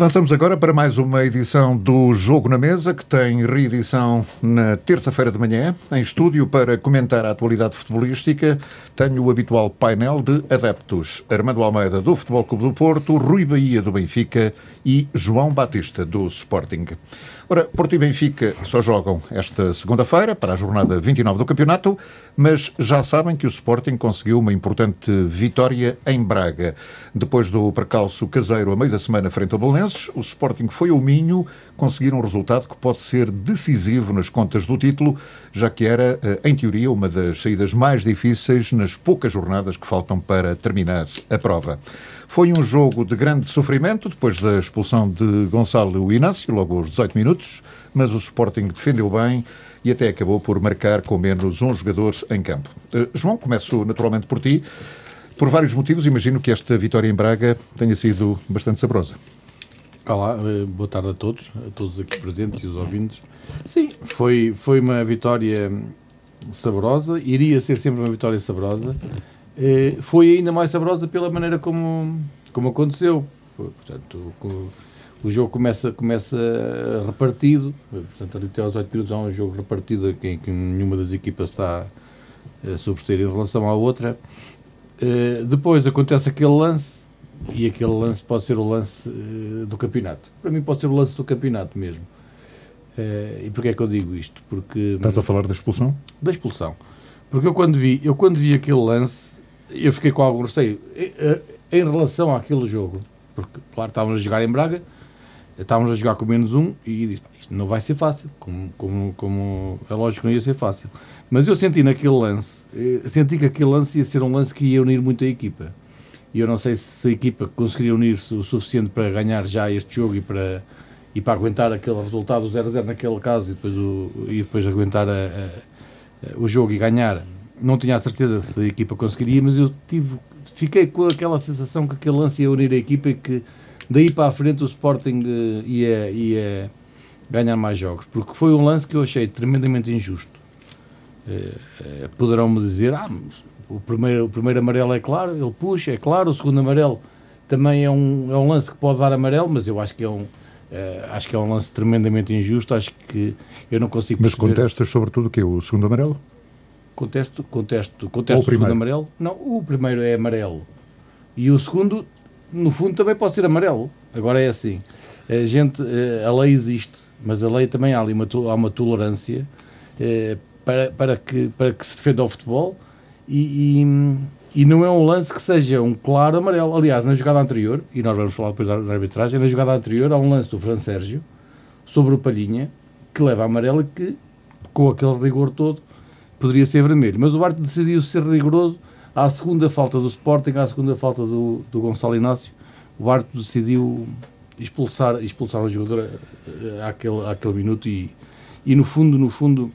Avançamos agora para mais uma edição do Jogo na Mesa, que tem reedição na terça-feira de manhã. Em estúdio para comentar a atualidade futebolística, tenho o habitual painel de adeptos. Armando Almeida, do Futebol Clube do Porto, Rui Bahia, do Benfica e João Batista, do Sporting. Ora, Porto e Benfica só jogam esta segunda-feira, para a jornada 29 do campeonato, mas já sabem que o Sporting conseguiu uma importante vitória em Braga. Depois do percalço caseiro a meio da semana frente ao Belenenses, o Sporting foi ao Minho conseguir um resultado que pode ser decisivo nas contas do título, já que era, eh, em teoria, uma das saídas mais difíceis nas poucas jornadas que faltam para terminar a prova. Foi um jogo de grande sofrimento, depois da expulsão de Gonçalo Inácio, logo aos 18 minutos, mas o Sporting defendeu bem e até acabou por marcar com menos um jogador em campo. Uh, João, começo naturalmente por ti. Por vários motivos, imagino que esta vitória em Braga tenha sido bastante saborosa. Olá, eh, boa tarde a todos, a todos aqui presentes e os ouvintes. Sim, foi, foi uma vitória saborosa, iria ser sempre uma vitória saborosa. Eh, foi ainda mais saborosa pela maneira como, como aconteceu. Portanto, o, jogo começa, começa repartido, portanto, até aos 8 minutos há um jogo repartido em que nenhuma das equipas está a sobressair em relação à outra. Eh, depois acontece aquele lance, e aquele lance pode ser o lance uh, do campeonato. Para mim, pode ser o lance do campeonato mesmo. Uh, e porquê é que eu digo isto? Porque. Estás a falar da expulsão? Da expulsão. Porque eu quando vi, eu quando vi aquele lance, eu fiquei com algum receio em relação àquele jogo. Porque, claro, estávamos a jogar em Braga, estávamos a jogar com menos um e disse: isto não vai ser fácil. Como, como, como é lógico que não ia ser fácil. Mas eu senti naquele lance, senti que aquele lance ia ser um lance que ia unir muito a equipa e eu não sei se a equipa conseguiria unir-se o suficiente para ganhar já este jogo e para, e para aguentar aquele resultado 0-0 naquele caso e depois, o, e depois aguentar a, a, o jogo e ganhar. Não tinha a certeza se a equipa conseguiria, mas eu tive, fiquei com aquela sensação que aquele lance ia unir a equipa e que daí para a frente o Sporting eh, ia, ia ganhar mais jogos. Porque foi um lance que eu achei tremendamente injusto. Eh, eh, poderão-me dizer, ah, o primeiro, o primeiro amarelo é claro, ele puxa, é claro, o segundo amarelo também é um, é um lance que pode dar amarelo, mas eu acho que é um, uh, acho que é um lance tremendamente injusto, acho que eu não consigo Mas perceber... contestas sobretudo o quê? O segundo amarelo? Contesto, contesto, contesto o, o segundo amarelo. Não, o primeiro é amarelo. E o segundo, no fundo, também pode ser amarelo. Agora é assim, a gente, eh, a lei existe, mas a lei também há ali uma, há uma tolerância eh, para, para, que, para que se defenda o futebol, e, e, e, não é um lance que seja um claro amarelo. Aliás, na jogada anterior, e nós vamos falar depois da, arbitragem, na jogada anterior há um lance do Fran Sérgio sobre o Palhinha que leva a amarelo que, com aquele rigor todo, poderia ser vermelho. Mas o árbitro decidiu ser rigoroso à segunda falta do Sporting, à segunda falta do, do Gonçalo Inácio. O árbitro decidiu expulsar, expulsar o jogador eh, àquele, àquele minuto e, e no fundo, no fundo,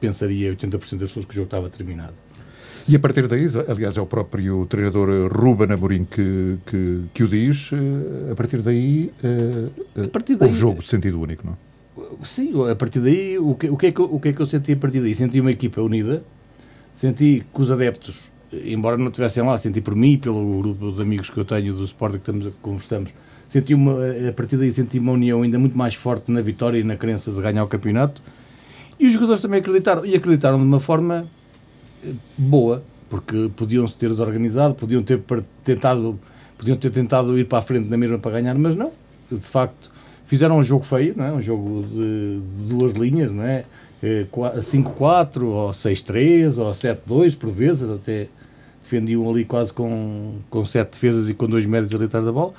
pensaria 80% das pessoas que o jogo estava terminado. E a partir daí, aliás, é o próprio treinador Ruben Amorim que, que, que o diz, eh, a partir daí, eh, a partir daí houve jogo de sentido único, não Sim, a partir daí, o que, o, que é que, o que é que eu senti a partir daí? Senti uma equipa unida, senti que os adeptos, embora não estivessem lá, senti por mim, pelo grupo de amigos que eu tenho do Sport que estamos conversamos, senti uma, a partir daí senti uma união ainda muito mais forte na vitória e na crença de ganhar o campeonato. E os jogadores também acreditaram, e acreditaram de uma forma boa, porque podiam-se ter desorganizado, podiam ter tentado, podiam ter tentado ir para a frente na mesma para ganhar, mas não. De facto, fizeram um jogo feio, não é? um jogo de, de duas linhas, não é? 5-4 eh, ou 6-3 ou 7-2 por vezes, até defendiam ali quase com, com 7 defesas e com dois médios ali atrás da bola.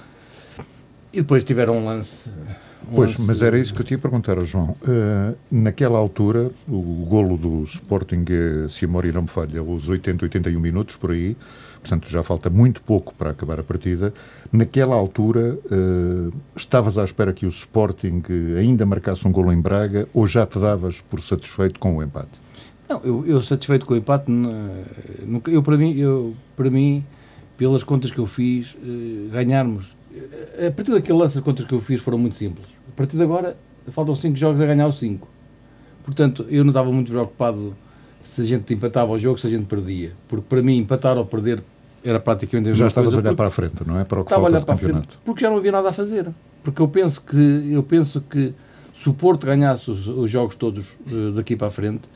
E depois tiveram um lance Pois, mas era isso que eu tinha a perguntar ao João. Uh, naquela altura, o, golo do Sporting, se a memória não me falha, os 80, 81 minutos por aí, portanto já falta muito pouco para acabar a partida. Naquela altura, uh, estavas à espera que o Sporting ainda marcasse um golo em Braga ou já te davas por satisfeito com o empate? Não, eu, eu satisfeito com o empate, eu para mim, eu, para mim, pelas contas que eu fiz, ganharmos a partir daquele lance de contas que eu fiz foram muito simples. A partir de agora, faltam 5 jogos a ganhar os 5. Portanto, eu não estava muito preocupado se a gente empatava o jogo, se a gente perdia. Porque para mim, empatar ou perder era praticamente a mesma Já estavas a olhar para a frente, não é? Para o que Estava falta a olhar para a frente, porque já não havia nada a fazer. porque eu penso que, eu penso que se o Porto ganhasse os, os jogos todos uh, daqui para a frente,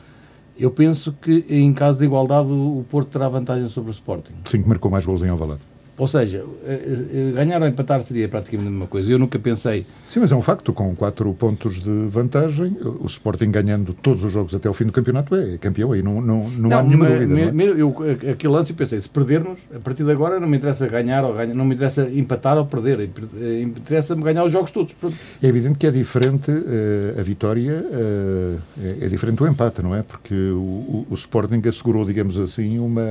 eu penso que em caso de igualdade o, o Porto terá vantagem sobre o Sporting. Sim, que marcou mais gols em Alvalade. Ou seja, eh, eh, ganhar ou empatar seria praticamente a mesma coisa. Eu nunca pensei. Sim, mas é um facto, com 4 pontos de vantagem, o Sporting ganhando todos os jogos até o fim do campeonato é campeão, aí não, não, não, não há nenhuma me, dúvida. Me, é? eu, aquele lance eu pensei, se perdermos, a partir de agora não me interessa ganhar ou ganhar, não me interessa empatar ou perder, eh, interessa-me ganhar os jogos todos. É evidente que é diferente uh, a vitória, uh, é, é, diferente do empate, não é? Porque o, o, o Sporting assegurou, digamos assim, uma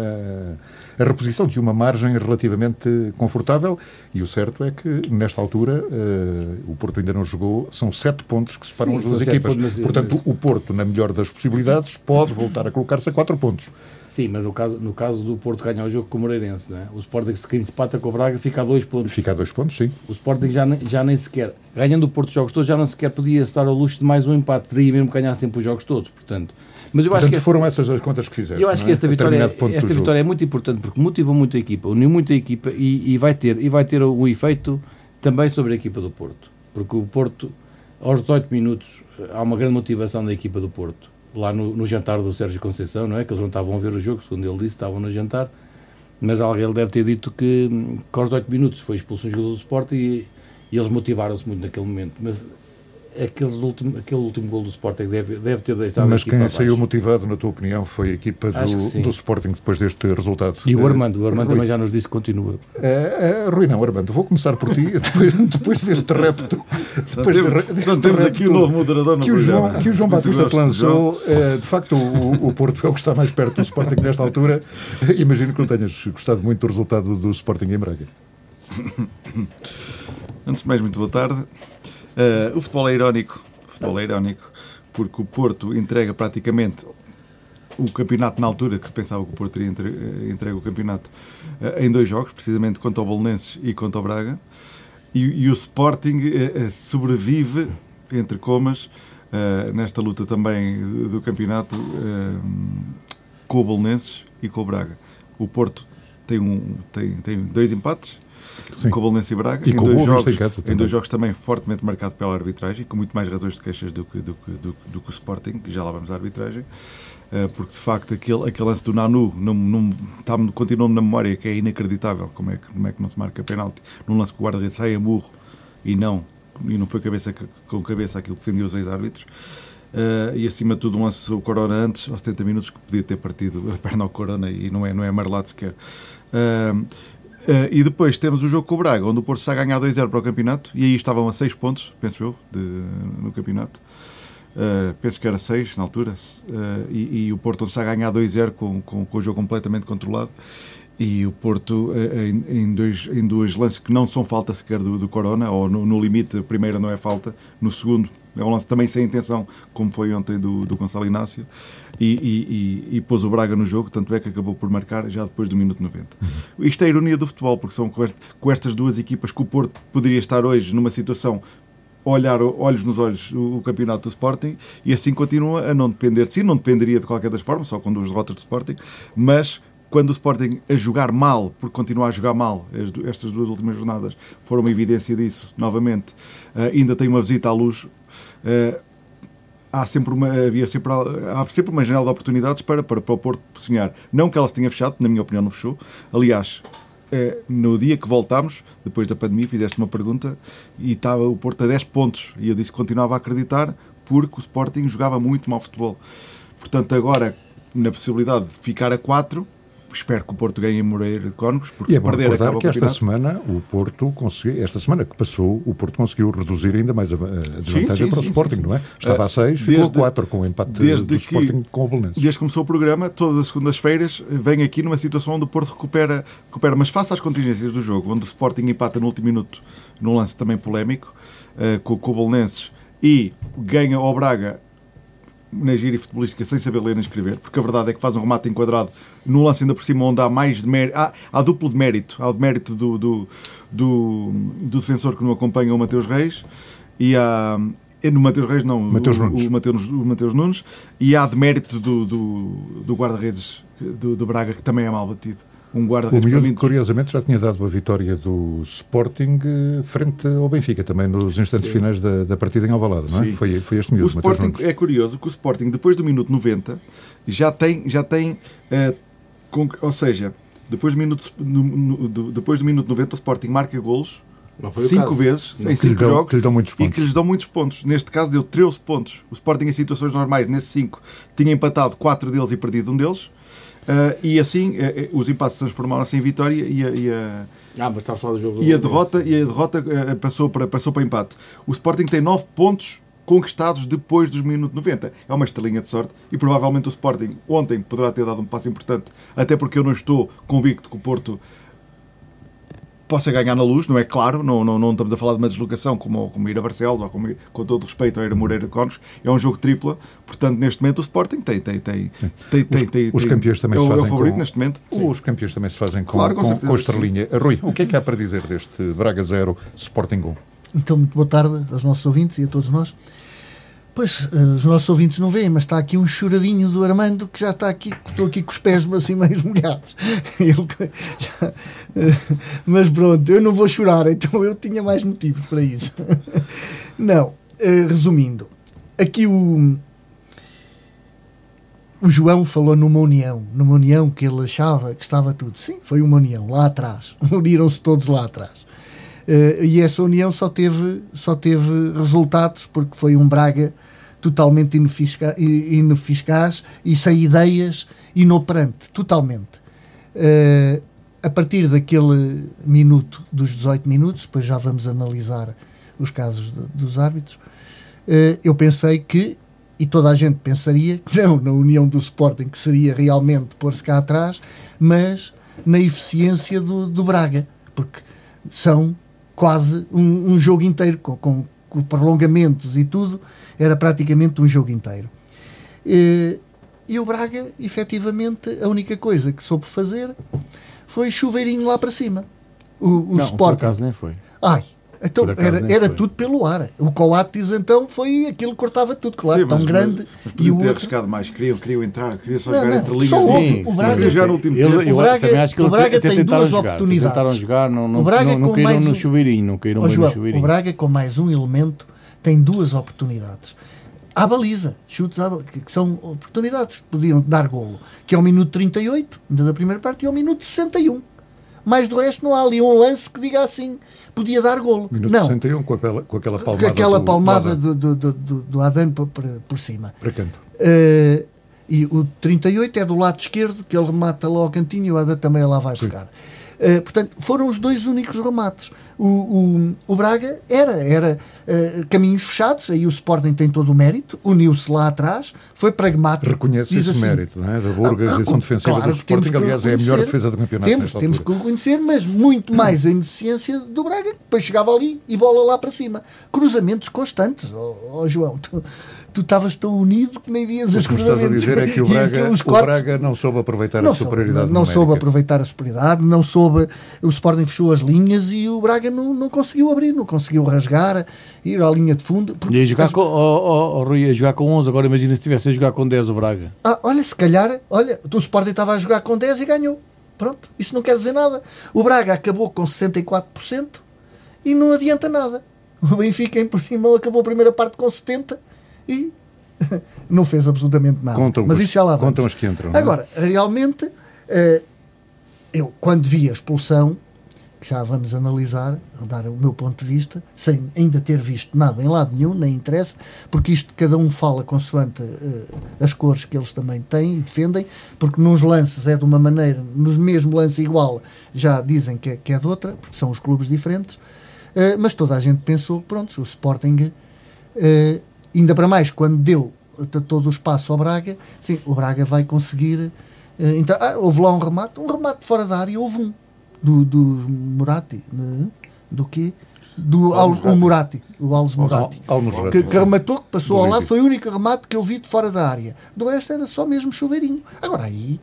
a reposição de uma margem relativamente confortável e o certo é que, nesta altura, uh, o Porto ainda não jogou, são sete pontos que separam Sim, as duas equipas. Pontos, Portanto, o Porto, na melhor das possibilidades, pode voltar a colocar-se a quatro pontos. Sim, mas no caso, no caso do Porto ganhar o jogo com o Moreirense, é? o Sporting se empata com o Braga fica a dois pontos. Fica a dois pontos, sim. O Sporting já, já nem sequer, ganhando o Porto os jogos todos, já não sequer podia estar ao luxo de mais um empate, teria mesmo que ganhar sempre os jogos todos, portanto mas eu Portanto, acho que foram essas as contas que fizeste. Eu acho que esta, vitória, é, esta vitória é muito importante porque motivou muito a equipa, uniu muito a equipa e, e, vai ter, e vai ter um efeito também sobre a equipa do Porto. Porque o Porto, aos 18 minutos, há uma grande motivação da equipa do Porto. Lá no, no jantar do Sérgio Conceição, não é? Que eles não estavam a ver o jogo, segundo ele disse, estavam no jantar. Mas alguém deve ter dito que, que aos 18 minutos foi expulso um jogador do Sport e, e eles motivaram-se muito naquele momento. Mas aqueles último, aquele último gol do Sporting deve, deve ter deixado Mas quem saiu motivado, na tua opinião, foi a equipa do, do Sporting depois deste resultado. E o Armando, o Armando Rui. também já nos disse que continua. É, é, Rui, não, Armando, vou começar por ti, depois, depois deste repto. Depois temos, de, deste temos aqui o novo moderador que o, João, que o João Batista te lançou. É, de facto, o, o Porto é o que está mais perto do Sporting nesta altura. Imagino que não tenhas gostado muito do resultado do Sporting em Braga. Antes de mais, muito boa tarde. Uh, o futebol é irónico, o futebol é irónico, porque o Porto entrega praticamente o campeonato na altura que se pensava que o Porto teria eh, entregue o campeonato uh, em dois jogos, precisamente contra o Bolonenses e contra o Braga, e, e o Sporting uh, sobrevive, entre comas, nesta luta também do campeonato com o Bolonenses e com o Braga. O Porto tem, um, tem, tem dois empates, Sim. com o Bolonense e Braga, e em, dois jogos, em, casa, em dois jogos também fortemente marcado pela arbitragem, com muito mais razões de queixas do que, do, do, do que o Sporting, já lá vamos à arbitragem, uh, porque de facto aquele, aquele lance do Nanu não, não, tá, continua-me na memória, que é inacreditável como é que, como é que não se marca penalti, num lance que o guarda-redes sai a burro e não, e não foi cabeça com cabeça aquilo que defendia os ex-árbitros. Uh, e acima de tudo um lance o Corona antes, aos 70 minutos, que podia ter partido a perna ao Corona e não é, não é amarelado sequer. Uh, Uh, e depois temos o jogo com o Braga, onde o Porto está a ganhar 2-0 para o campeonato, e aí estavam a 6 pontos, penso eu, de, no campeonato. Uh, penso que era 6 na altura, uh, e, e, o Porto está a ganhar 2-0 com, com, com, o jogo completamente controlado. E o Porto, em, em, dois, em dois lances que não são falta sequer do, do Corona, ou no, no limite, a primeira não é falta, no segundo é um lance também sem intenção, como foi ontem do, do Gonçalo Inácio, e, e, e, pôs o Braga no jogo, tanto é que acabou por marcar já depois do minuto 90. Uhum. Isto é a ironia do futebol, porque são com estas duas equipas que o Porto poderia estar hoje numa situação olhar olhos nos olhos o, campeonato do Sporting e assim continua a não depender de si, não dependeria de qualquer das formas, só com duas derrotas do Sporting, mas quando o Sporting a jogar mal, por continuar a jogar mal, estas duas últimas jornadas foram uma evidência disso, novamente, eh, ainda tem uma visita à luz uh, há sempre uma, havia sempre, há sempre uma janela de oportunidades para, para, para o Porto sonhar. Não que ela se tenha fechado, na minha opinião não fechou. Aliás, uh, no dia que voltámos, depois da pandemia, fizeste uma pergunta e estava o Porto a 10 pontos. E eu disse que continuava a acreditar porque o Sporting jogava muito mal futebol. Portanto, agora, na possibilidade de ficar a 4, espero que o Porto ganhe Moreira de Cónegos, porque e se é perder acaba que esta semana o Porto conseguiu, esta semana que passou, o Porto conseguiu reduzir ainda mais a, a desvantagem sim, sim, para o sim, Sporting, não é? Estava a 6, ficou a 4 com o empate desde do que, Sporting com o Belenenses. Desde que começou o programa, todas as segundas-feiras, vem aqui numa situação onde o Porto recupera, recupera, mas face às contingências do jogo, onde o Sporting empata no último minuto, num lance também polémico, uh, com, com o Belenenses, e ganha ao Braga na gíria futebolística sem saber ler nem escrever, porque a verdade é que faz um remate enquadrado no lance ainda por cima onde há mais de mérito, há, há duplo de mérito, há o de mérito do, do, do, do defensor que não acompanha o Mateus Reis e há no Mateus Reis não, Mateus o, Nunes. O, Mateus, o Mateus Nunes e há de mérito do, do, do guarda-redes do, do Braga que também é mal batido um O guarda-redes para miúdo, mim, curiosamente, já tinha dado a vitória do Sporting eh, frente ao Benfica, também nos instantes Sim. finais da, da partida em Alvalade, não é? Sim. Foi, foi este O miúdo, Mateus Sporting é curioso que o Sporting depois do minuto 90 já tem já tem eh, com- ou seja depois do minuto no- no- do- depois do minuto 90 o Sporting marca golos o cinco vezes Não. em Que lhe, cinco dão, jogos que lhe dão muitos e que lhes dão muitos pontos. Neste caso deu 13 pontos. O Sporting em situações normais, nesses 5, tinha empatado 4 deles e perdido um deles. Eh, e assim eh, os empates se transformaram-se em vitória e a, e a- Ah, mas a falar do jogo do e a derrota, e a derrota eh, passou, para, passou para empate. O Sporting tem 9 pontos conquistados depois dos minutos 90. É uma estrelinha de sorte e provavelmente o Sporting ontem poderá ter dado um passo importante, até porque eu não estou convicto que o Porto possa ganhar na luz, não é claro, não, não, não estamos a falar de uma deslocação como, como ir a Barcelos ou como ir, com todo respeito a ir a Moreira de Cónegos, é um jogo tripla, portanto neste momento o Sporting tem, tem, tem, tem, tem, tem, Os tem- campeões também é se o, é o fazem favorito com- neste momento. Os campeões também se fazem com, Claro, com com, certeza, com a estrelinha. Rui, o que é que há para dizer deste Braga 0, Sporting 1? Então, muito boa tarde aos nossos ouvintes e a todos nós. Pois, eh, os nossos ouvintes não veem, mas está aqui um choradinho do Armando que já está aqui, estou aqui com os pés assim meio molhados. Que- já- eh, mas pronto, eu não vou chorar, então eu tinha mais motivos para isso. Não, eh, resumindo, aqui o, o João falou numa união, numa união que ele achava que estava tudo. Sim, foi uma união, lá atrás. Uniram-se todos lá atrás. Eh, e essa união só teve, só teve resultados porque foi um Braga totalmente inefica- i- ineficaz e sem ideias, inoperante, totalmente. Eh, a partir daquele minuto, dos 18 minutos, depois já vamos analisar os casos de- dos árbitros, eh, eu pensei que, e toda a gente pensaria, que não na união do Sporting, que seria realmente pôr-se cá atrás, mas na eficiência do, do Braga, porque são quase um, um jogo inteiro, com, com, com prolongamentos e tudo, era praticamente um jogo inteiro. Eh, E o Braga, efetivamente, a única coisa que soube fazer foi chuveirinho lá para cima. O, o Não, por Sporting. acaso nem foi. Ai, então era, era tudo pelo ar. O Coates então foi aquilo que cortava tudo, claro, Sim, tão mas- grande. Mas e podiam o ter outro, arriscado mais, queriam, queriam entrar, queriam só Não, jogar não, entre linhas. só e-. Sim, o Braga- Queria jogar no último Ele- tempo. eu O Braga- também acho que o Braga tem duas jogar. oportunidades. Tentaram jogar, não, não, O Braga não, não com caíram no um- chuveirinho, não caíram bem João, no chuveirinho. o Braga com mais um elemento tem duas oportunidades. À baliza, chutes à baliza, que são oportunidades que podiam dar golo, que é o minuto 38, ainda da primeira parte, e é o minuto 61. Mais do resto não há ali um lance que diga assim, podia dar golo. Minuto não, 61, com, aquela, com aquela com palmada, aquela do, palmada do, do, do, do, Adan por, por, cima. para canto. Eh, e o 38 é do lado esquerdo, que ele remata lá ao cantinho e o Ada também lá vai buscar. Eh, portanto, foram os dois únicos remates. O, o, o Braga era, era eh, caminhos fechados, aí o Sporting tem todo o mérito, uniu-se lá atrás, foi pragmático. Reconhece esse assim, mérito, não é? Da boa ah, organização ah, defensiva claro do Sporting, que aliás, é a melhor defesa do campeonato Temos, temos altura. que reconhecer, mas muito mais a ineficiência do Braga, que depois chegava ali e bola lá para cima. Cruzamentos constantes, ó ó, João. Tu tu estavas tão unido que nem vias os O que estás a dizer é que o Braga, aqueles o cortes. Braga não soube aproveitar não a soube, superioridade não, não soube aproveitar a superioridade, não soube. O Sporting fechou as linhas e o Braga não, não conseguiu abrir, não conseguiu rasgar, ir à linha de fundo. porque- E jogar com, oh, oh, oh, Rui, a jogar com 11, agora imagina se estivesse a jogar com 10 o Braga. Ah, olha, se calhar, olha, o Sporting estava a jogar com 10 e ganhou. Pronto, isso não quer dizer nada. O Braga acabou com 64% e não adianta nada. O Benfica em Portimão acabou a primeira parte com 70% e não fez absolutamente nada. Contam Mas isso já lá vamos. contam os que entram, é? Agora, realmente, eh, eu quando vi a expulsão, que já vamos analisar, dar o meu ponto de vista, sem ainda ter visto nada em lado nenhum, nem interessa, porque isto cada um fala consoante eh, as cores que eles também têm e defendem, porque nos lances é de uma maneira, nos mesmo lance igual, já dizem que é, que é de outra, porque são os clubes diferentes, eh, mas toda a gente pensou, pronto, o Sporting, eh, ainda para mais quando deu todo o espaço ao Braga, sim, o Braga vai conseguir. eh, então, ah, houve lá um remate, um remate fora da área, houve um do, do Murati, né? do quê? Do Al, o Murati, o Alves Murati. Almos Que, que rematou, que passou Do ao lado, foi o único remate que eu vi de fora da área. Do resto era só mesmo chuveirinho. Agora aí,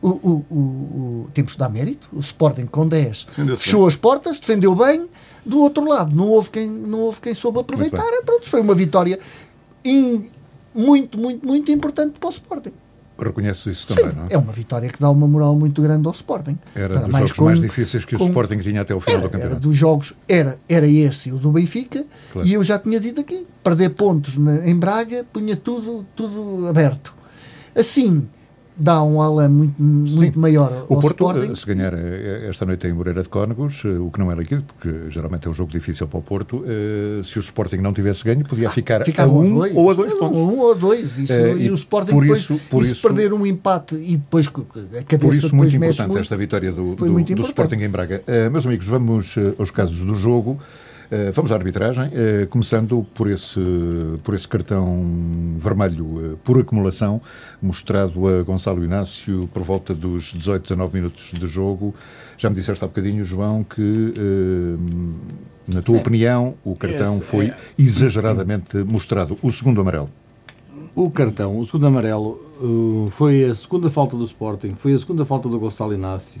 o, o, o, o- temos que dar mérito. O Sporting com 10 Defendeu-se fechou as portas, defendeu bem. Do outro lado, não houve quem, não houve quem soube aproveitar. Pronto, foi uma vitória in- muito, muito, muito importante para o Sporting. reconheces isso também, Sim, não é? é uma vitória que dá uma moral muito grande ao Sporting. Era Para dos mais jogos com- mais difíceis que o com- Sporting tinha até o final Era, do era campeonato. dos jogos, era, era esse o do Benfica, Claro. e eu já tinha dito aqui: perder pontos na- em Braga punha tudo, tudo aberto. Assim, dá um além muito, muito maior ao O Porto, Sporting. eh, se ganhar eh, esta noite em Moreira de Cónegos, eh, o que não é líquido, porque geralmente é um jogo difícil para o Porto, se o Sporting não tivesse ganho, podia ficar Ficava a um ou a dois Mas pontos. Um ou a dois. Isso, Eh, e, e o Sporting por depois, isso- por isso- perder um empate e depois a cabeça Por isso, muito importante muito. esta vitória do, do- do. Sporting em Braga. Eh, meus amigos, vamos aos casos do jogo. Eh, vamos à arbitragem, eh, começando por esse, por esse cartão vermelho eh, por acumulação, mostrado a Gonçalo Inácio por volta dos 18, 19 minutos de jogo. Já me disseste há bocadinho, João, que, na tua Sim. opinião, o cartão Esse foi é- exageradamente mostrado. O segundo amarelo. O cartão, o segundo amarelo, uh, foi a segunda falta do Sporting, foi a segunda falta do Gonçalo Inácio.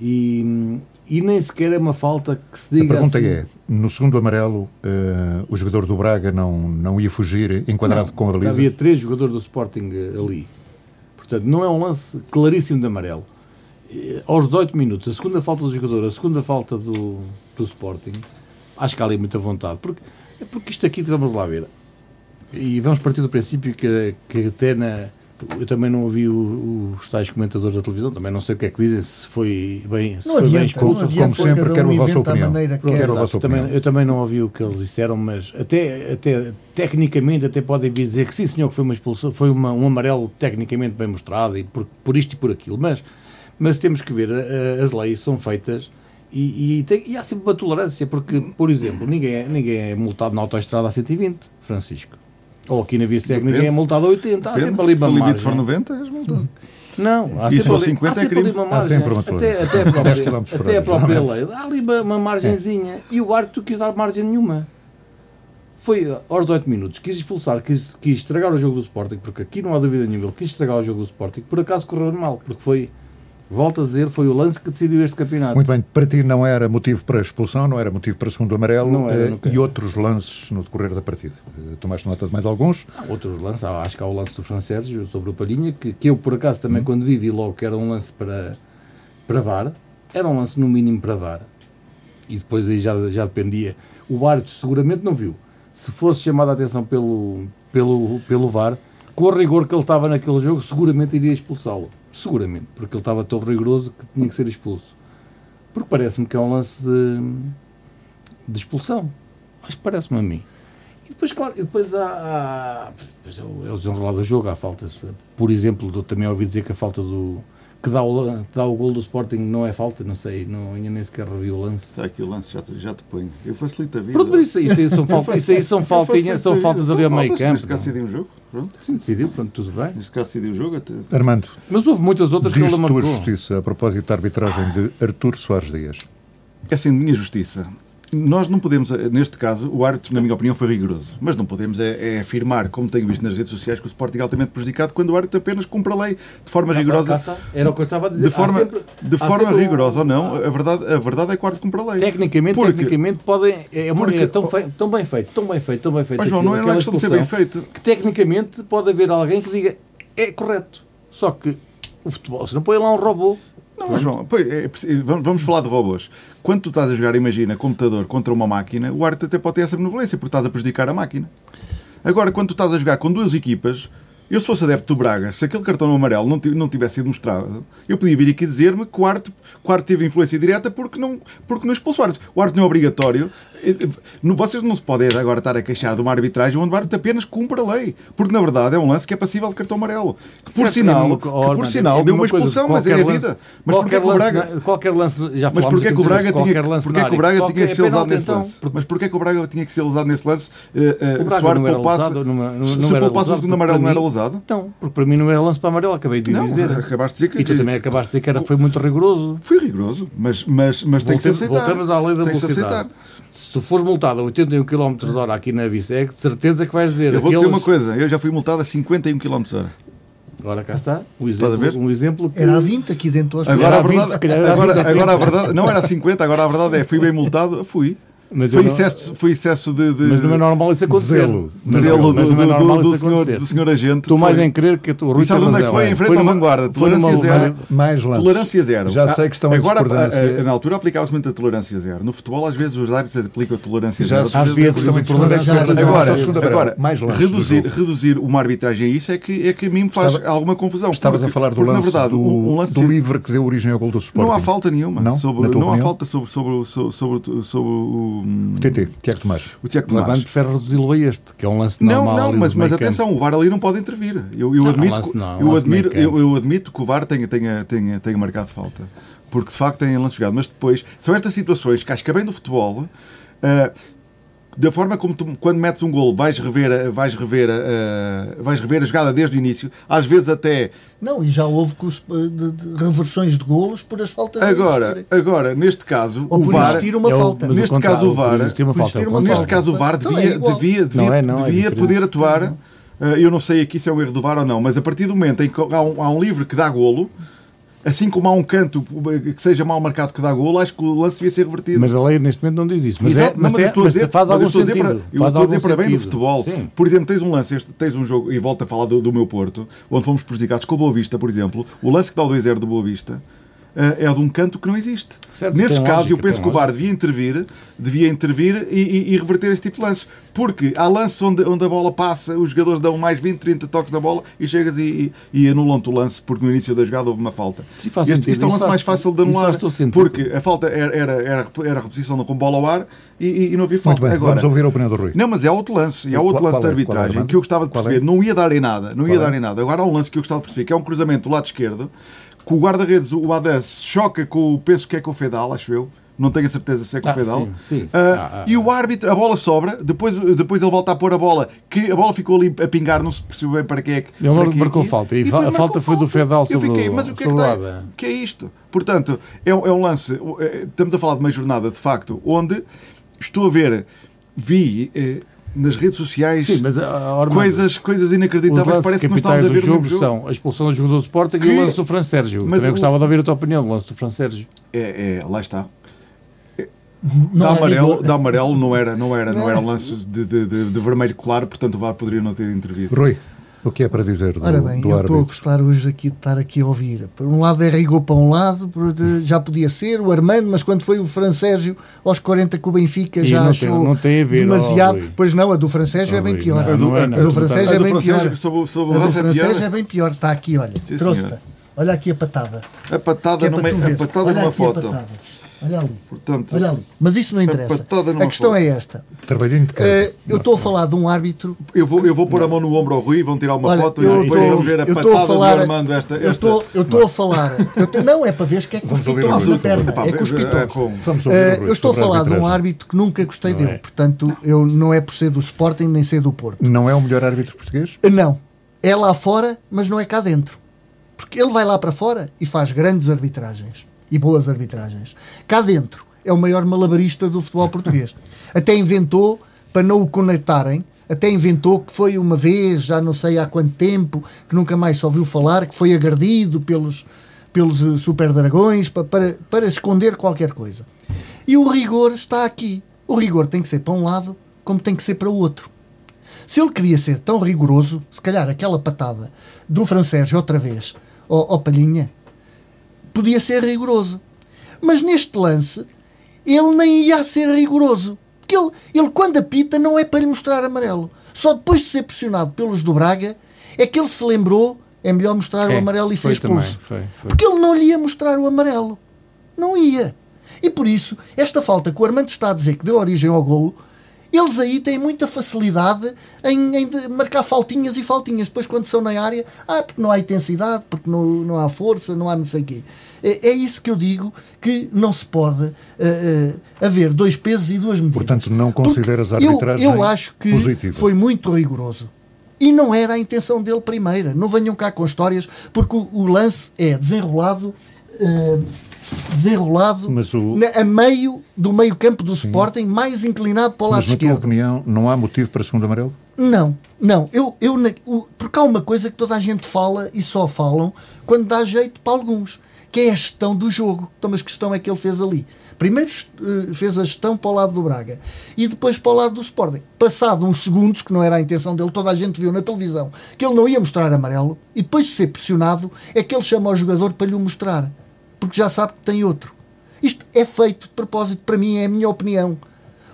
E, e nem sequer é uma falta que se A diga pergunta assim, é: no segundo amarelo, eh, o jogador do Braga não, não ia fugir enquadrado com a baliza? Havia três jogadores do Sporting eh, ali. Portanto, não é um lance claríssimo de amarelo. Eh, Aos 18 minutos, a segunda falta do jogador, a segunda falta do, do Sporting, acho que há ali muita vontade. Porque, é porque isto aqui, vamos lá ver. E vamos partir do princípio que, que até na. Eu também não ouvi o- os tais comentadores da televisão, também não sei o que é que dizem, se foi bem, se Não foi bem adianta, expulso. não adianta, como sempre, quero um a vossa opinião. maneira que quero a vossa também, opinião. eu também não ouvi o que eles disseram, mas até, até tecnicamente até podem dizer que sim, senhor, que foi uma expulsão, foi uma, um amarelo tecnicamente bem mostrado e por, por isto e por aquilo, mas, mas temos que ver, eh, as leis são feitas e, e, tem- e há sempre uma tolerância, porque, por exemplo, ninguém é, ninguém é multado na autoestrada a 120, Francisco. Ou aqui na Viceg ninguém é multado a 80, há Depende. sempre ali Se uma o limite margem. for 90, és multado. Não, há E se sempre, for ali, 50 há é sempre crime. ali uma Há margem. sempre uma até, até a 10 própria, até a própria lei. Há ali uma, uma margenzinha. E o árbitro quis dar margem nenhuma. Foi aos 18 minutos, quis expulsar, quis, quis estragar o jogo do Sporting, porque aqui não há dúvida nenhuma, ele quis estragar o jogo do Sporting, por acaso correu mal, porque foi, volto a dizer, foi o lance que decidiu este campeonato. Muito bem, para ti não era motivo para expulsão, não era motivo para segundo amarelo era, eh, e outros lances no decorrer da partida. Eh, Tomaste nota de mais alguns? Há outros lances, acho que há o lance do Francérgio sobre o Palhinha, que, que eu por acaso Hum. também quando vi, vi logo que era um lance para, para VAR, era um lance no mínimo para VAR, e depois aí já, já dependia. O árbitro seguramente não viu. Se fosse chamada a atenção pelo, pelo, pelo VAR, com o rigor que ele estava naquele jogo, seguramente iria expulsá-lo. Seguramente, porque ele estava tão rigoroso que tinha que ser expulso. Porque parece-me que é um lance de, de expulsão. Que parece-me a mim. E depois, claro, e depois há, há depois é o, é desenrolar do jogo, há faltas. Por exemplo, também ouvi dizer que a falta do. Que dá o, que dá o gol do Sporting não é falta, não sei, não, ainda nem sequer revi o lance. Está aqui o lance, já te, já te ponho. Eu facilito a vida. Pronto, isso, aí- isso aí são, faltas, isso aí são, faltinhas, são a faltas ali ao São meio campo. Neste caso decidiu um jogo. Pronto. Sim, decidiu, pronto, tudo bem. Neste caso decidiu o jogo. Até... Armando, Mas houve muitas outras que ele tua marcou. justiça a propósito da arbitragem de Artur Soares Dias. É assim, minha justiça. Nós não podemos, eh, neste caso, o árbitro, na minha opinião, foi rigoroso. Mas não podemos é, é afirmar, como tenho visto nas redes sociais, que o Sporting é altamente prejudicado quando o árbitro apenas cumpre a lei de forma Cá rigorosa. Era o que eu estava a dizer. De forma, sempre- de forma sempre um- rigorosa ou não, a verdade, a verdade é que o árbitro cumpre a lei. Tecnicamente, Porque- tecnicamente podem. É, é, Porque- é tão, fei- tão bem feito, tão bem feito, tão bem feito. Mas, João, não é- é aquela questão de ser bem feito. Que tecnicamente pode haver alguém que diga é correto. Só que o futebol, se não põe lá um robô. Não, mas João, pois, é preciso- vamos falar de robôs. Quando tu estás a jogar, imagina, computador contra uma máquina, o árbitro até pode ter essa benevolência, porque estás a prejudicar a máquina. Agora, quando tu estás a jogar com duas equipas, eu se fosse adepto do Braga, se aquele cartão amarelo não, não tivesse sido mostrado, eu podia vir aqui dizer-me que o árbitro teve influência direta porque não, porque não expulsou o árbitro. O árbitro não é obrigatório. Vocês não se podem agora estar a queixar de uma arbitragem onde o árbitro apenas cumpre a lei. Porque, na verdade, é um lance que é passível de cartão amarelo. Que, por Certo, é sinal, mesma que, por sinal é deu uma coisa, expulsão, mas é a vida. Mas qualquer que o Braga... Qualquer lance, já Mas porquê que o Braga tinha, porquê que o Braga tinha que é ser usado nesse então, lance? porque Mas porquê que o Braga tinha que ser usado nesse lance? O Braga se o poupasse- se- se poupasse o segundo porque amarelo não era lesado? Não, porque para mim não era lance para amarelo, acabei de dizer. acabaste de dizer que- E tu também acabaste de dizer que era, foi muito rigoroso. Foi rigoroso, mas, mas, mas tem que se aceitar. Voltamos à lei da tem que se velocidade. aceitar. Se tu fores multado a 81 km de hora aqui na Viceg, de certeza que vais dizer. Eu vou dizer aqueles- uma coisa, eu já fui multado a 51 km h Agora cá está. Um Estás a ver? exemplo, um exemplo que. Era a 20 aqui dentro hospital. Agora a, Era a 20, verdade, se calhar era a agora, 20 agora a 30. verdade, não era a 50, agora a verdade é, fui bem multado, fui. Mas Foi não- excesso, foi excesso de, de, Mas não é normal isso acontecer. Zelo. Não- do, é do- normal do, isso senhor, do senhor agente. Estou mais em crer que tu, Rui E sabe onde é que foi? Em frente ao numa- Vanguarda. foi numa- Tolerância zero. Mais lances. Tolerância zero. Já sei que estão Agora, a- a- na altura aplicava-se muito a tolerância zero. No futebol, às vezes, os árbitros aplicam a tolerância Já zero. se Às vezes, estão em o problema é que discordância. já- Agora, agora mais do reduzir, reduzir uma arbitragem a isso é que, é que a mim me faz Estava- alguma confusão. Estavas Porque- a falar do lance, na verdade, do, do livre que deu origem ao gol do Sporting. não há falta nenhuma. Não? há falta sobre, o- sobre, sobre, sobre o, TT, Tiago Tomás. o Tiago Tomás. prefere reduzi-lo a este, que é um lance Não, normal. não, ali mas, mas atenção, o VAR ali não pode intervir. Eu, eu Não, admito, lance que- não, eu, admiro, eu, eu admito que o VAR tenha, tenha, tenha, tenha marcado falta. Porque de facto tem lance jogado. Mas depois, são estas situações que acho que é bem do futebol. ah, da forma como tu, quando metes um golo, vais rever, a- vais, rever, a- a- vais rever a jogada desde o início, às vezes até Não, e já houve cus- de, de reversões de golos por as faltas agora, agora neste caso, Ou o por VAR, existir uma É o- falta. Neste caso, o VAR- uma falta, é uma. Neste caso, o VAR Então é devia, devia, devia, Não é, não, é devia diferente. poder atuar. eh, Eu não sei aqui se é um erro do VAR ou não, mas a partir do momento em que há um, há um livre que dá golo, assim como há um canto que seja mal marcado que dá golo, acho que o lance devia ser revertido. Mas a lei neste momento não diz isso. Mas, Exato, é, mas, não, estou a mas dizer- faz mas algum estou a dizer sentido. para- Eu estou a dizer para bem do futebol. Sim. Por exemplo, tens um lance, este, tens um jogo, e volto a falar do, do meu Porto, onde fomos prejudicados com o Boa Vista, por exemplo. O lance que dá o 2-0 do Boa Vista é de um canto que não existe. Certo, Nesse caso, lógica, eu penso que o VAR devia intervir, devia intervir e, e- e reverter este tipo de lances. Porque há lances onde, onde a bola passa, os jogadores dão mais 20, 30 toques na bola e chegas e, e, e anulam-te o lance porque no início da jogada houve uma falta. Sim, faz este, sentido. isto é um lance faz- mais fácil de anular. Porque a falta era, era, era, era a reposição com bola ao ar e, e- não havia Muito falta. bem, Agora, vamos ouvir a opinião do Rui. não, mas é outro lance. E há outro Qual- lance qual de é? É, arbitragem Armando? que eu gostava de Qual perceber. é? Não ia dar em nada. Não ia Qual é? dar em nada. Agora há um lance que eu gostava de perceber, que é um cruzamento do lado esquerdo, que o guarda-redes, o Adas, choca com o, penso que é com o Fedal, acho eu. Não tenho a certeza se é com o Ah, Fedal. sim, sim. Ah, Ah, ah, e o árbitro, a bola sobra, depois, depois ele volta a pôr a bola, que a bola ficou ali a pingar, não se percebeu bem para quem é que. Ele quem- marcou falta, e depois a marcou falta foi do Fedal Eu sobre fiquei, o- mas o que é que? Ada. que é isto? Portanto, é, um- é um lance. eh, Estamos a falar de uma jornada, de facto, onde estou a ver, vi eh, nas redes sociais Sim, mas a, a Armando, coisas, coisas inacreditáveis. Parece que não capitais estamos a do ver o jogo jogo. são a expulsão do jogador do Sporting Que- e o lance do Fran Sérgio. Mas Também o- gostava de ouvir a tua opinião do lance do Fran Sérgio. É, é, lá está. Não Da amarelo, da amarelo não era, não era, não era um lance de, de, de- de vermelho claro, portanto o VAR poderia não ter intervido. Rui, o que é para dizer do, Ora bem, do eu estou a árbitro? gostar hoje aqui de estar aqui a ouvir. Por um lado é rigor para um lado, por outro, já podia ser o Armando, mas quando foi o Fran Sérgio aos 40 com o Benfica E já não tem- achou não tem a ver, demasiado. Rui. pois não, a do Fran Sérgio é bem pior. não, a do, não é, a do Fran Sérgio A é bem pior. A do Rafa é Fran pior. Sérgio é bem pior. Está aqui, olha. Trouxe-te. Olha aqui a patada. A patada, Que é numa, a patada Olha numa aqui a foto. Olha ali. Portanto, Olha ali. Mas isso não interessa. A questão foto. é esta. Trabalhinho de casa. Eh, eu estou a falar de um árbitro eu vou, eu vou pôr a mão no ombro ao Rui, vão tirar uma Olha, foto eu e depois estou- vamos ver a eu patada a falar, do Armando. Esta, eu esta, estou eu estou a falar, eu te- não é para ver que é o na Rui. perna, Pá, é com os é Eh, eu estou a falar de um árbitro que nunca gostei Não dele, é. portanto, eu não é por ser do Sporting nem ser do Porto. Não é o melhor árbitro português? Eh, Não, é lá fora, mas não é cá dentro. Porque ele vai lá para fora e faz grandes arbitragens e boas arbitragens. Cá dentro é o maior malabarista do futebol português. Até inventou, para não o conectarem, até inventou que foi uma vez, já não sei há quanto tempo, que nunca mais se ouviu falar, que foi agredido pelos, pelos eh, super dragões para, para, para esconder qualquer coisa. E o rigor está aqui. O rigor tem que ser para um lado como tem que ser para o outro. Se ele queria ser tão rigoroso, se calhar aquela patada do francês outra vez, ao, ao Palhinha, podia ser rigoroso. Mas neste lance, ele nem ia a ser rigoroso. Porque ele, ele, quando apita, não é para lhe mostrar amarelo. Só depois de ser pressionado pelos do Braga, é que ele se lembrou, é melhor mostrar o É, amarelo e ser expulso. foi, foi. Porque ele não lhe ia mostrar o amarelo. Não ia. E por isso, esta falta que o Armando está a dizer que deu origem ao golo, eles aí têm muita facilidade em, em marcar faltinhas e faltinhas. Depois, quando são na área, ah, porque não há intensidade, porque não, não há força, não há não sei o quê. É, é isso que eu digo que não se pode eh, eh, haver dois pesos e duas medidas. Portanto, não Porque consideras a eu- arbitragem eu, acho que positiva? foi muito rigoroso. E não era a intenção dele primeira. Não venham cá com histórias, porque o, o lance é desenrolado. eh, desenrolado Mas o- na- a meio do meio campo do Sporting mais inclinado para o lado Mas, na tua esquerdo opinião, não há motivo para segundo amarelo? não, não. Eu, eu, porque há uma coisa que toda a gente fala e só falam quando dá jeito para alguns, que é a gestão do jogo. Então, mas que gestão é que ele fez ali? Primeiro eh, fez a gestão para o lado do Braga e depois para o lado do Sporting. Passado uns segundos, que não era a intenção dele, toda a gente viu na televisão que ele não ia mostrar amarelo e depois de ser pressionado é que ele chama o jogador para lhe o mostrar, porque já sabe que tem outro. Isto é feito de propósito, para mim, é a minha opinião.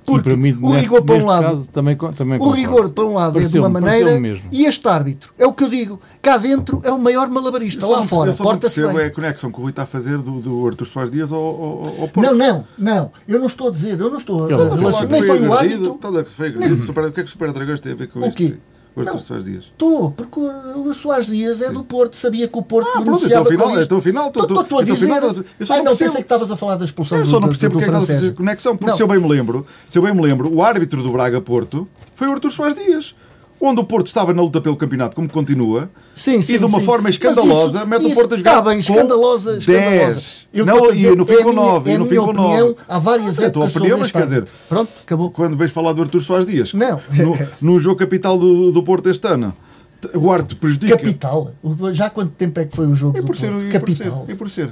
Porque para mim, o neste- rigor para um lado, caso, também, também o rigor para um lado é de uma maneira e este árbitro, é o que eu digo, cá dentro é o maior malabarista, lá fora, porta-se bem. é a conexão que o Rui está a fazer do, do Artur Soares Dias ao, ao, ao Porto. Não, não, não, eu não estou a dizer, eu não estou a, Ele nem foi o árbitro. Foi. Super- O que é que o Super Dragões tem a ver com O isto? O Artur. Soares Dias. Estou, porque o Soares Dias é do Porto, sabia que o Porto Ah, pronto, beneficiava então afinal- então afinal, tu- Estou- Estou a então dizer... afinal, eu só Ai, não não, percebo. pensei que estavas a falar da expulsão Eu só não percebo porque é que está a fazer conexão, porque se eu bem me lembro, se eu bem me lembro, o árbitro do Braga Porto foi o Artur Soares Dias. Onde o Porto estava na luta pelo campeonato, como continua, Sim, sim, e de uma sim. forma escandalosa, isso- mete o isso Porto a jogar. Está bem, escandalosa, escandalosa. 10. Eu Não, a e dizer, no fim é com minha- 9. É E a no fim com opinião, 9. há várias É a tua opinião, mas quer dizer. Pronto, acabou. quando vais falar do Artur Soares Dias, Não. no, no jogo capital do, do Porto este ano, o árbitro prejudica. Capital. Já há quanto tempo é que foi o jogo E do por ser, e por ser, Capital. e por ser.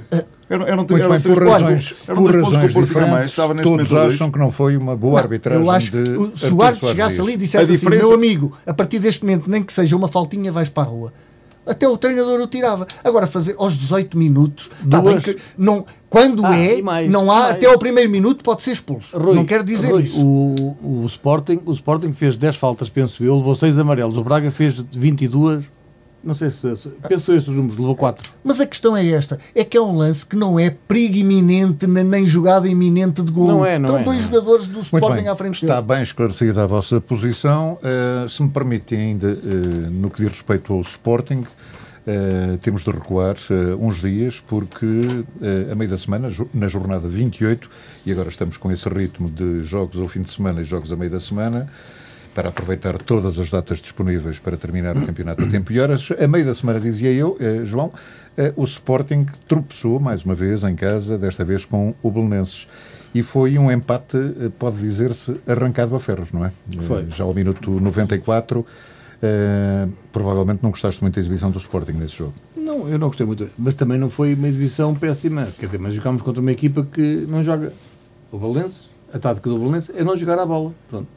Eram, eram, Muito eram bem, por razões, eram por razões mais, diferentes, todos acham que não foi uma boa arbitragem Eu acho que se o árbitro Soares chegasse ali e dissesse A assim, diferença- meu amigo, a partir deste momento, nem que seja uma faltinha, vais para a rua. Até o treinador o tirava. Agora, fazer aos 18 minutos, bem Duas. que não, quando Ah, é, mais, não há, mais. até ao primeiro minuto pode ser expulso. Rui, não quero dizer Rui, isso. O, o, Sporting, o Sporting fez 10 faltas, penso eu, levou 6 amarelos. O Braga fez 22. Não sei se. se penso esses números, levou 4. Mas a questão é esta: é que é um lance que não é perigo iminente nem, jogada iminente de gol. Não é, não Estão é, dois não é. jogadores do Muito Sporting bem, à frente está dele. bem esclarecida a vossa posição. Uh, se me permitem ainda, uh, no que diz respeito ao Sporting, uh, temos de recuar uh, uns dias, porque uh, a meio da semana, na jornada 28, e agora estamos com esse ritmo de jogos ao fim de semana e jogos a meio da semana, para aproveitar todas as datas disponíveis para terminar o campeonato a tempo e horas. A meio da semana, dizia eu, eh, João, eh, o Sporting tropeçou mais uma vez em casa, desta vez com o Belenenses. E foi um empate, eh, pode dizer-se, arrancado a ferros, não é? Foi. Eh, Já ao minuto 94. eh, provavelmente não gostaste muito da exibição do Sporting nesse jogo. Não, eu não gostei muito. Mas também não foi uma exibição péssima. Quer dizer, mas jogámos contra uma equipa que não joga. O Valença, a tática do Valença é não jogar a bola. Pronto.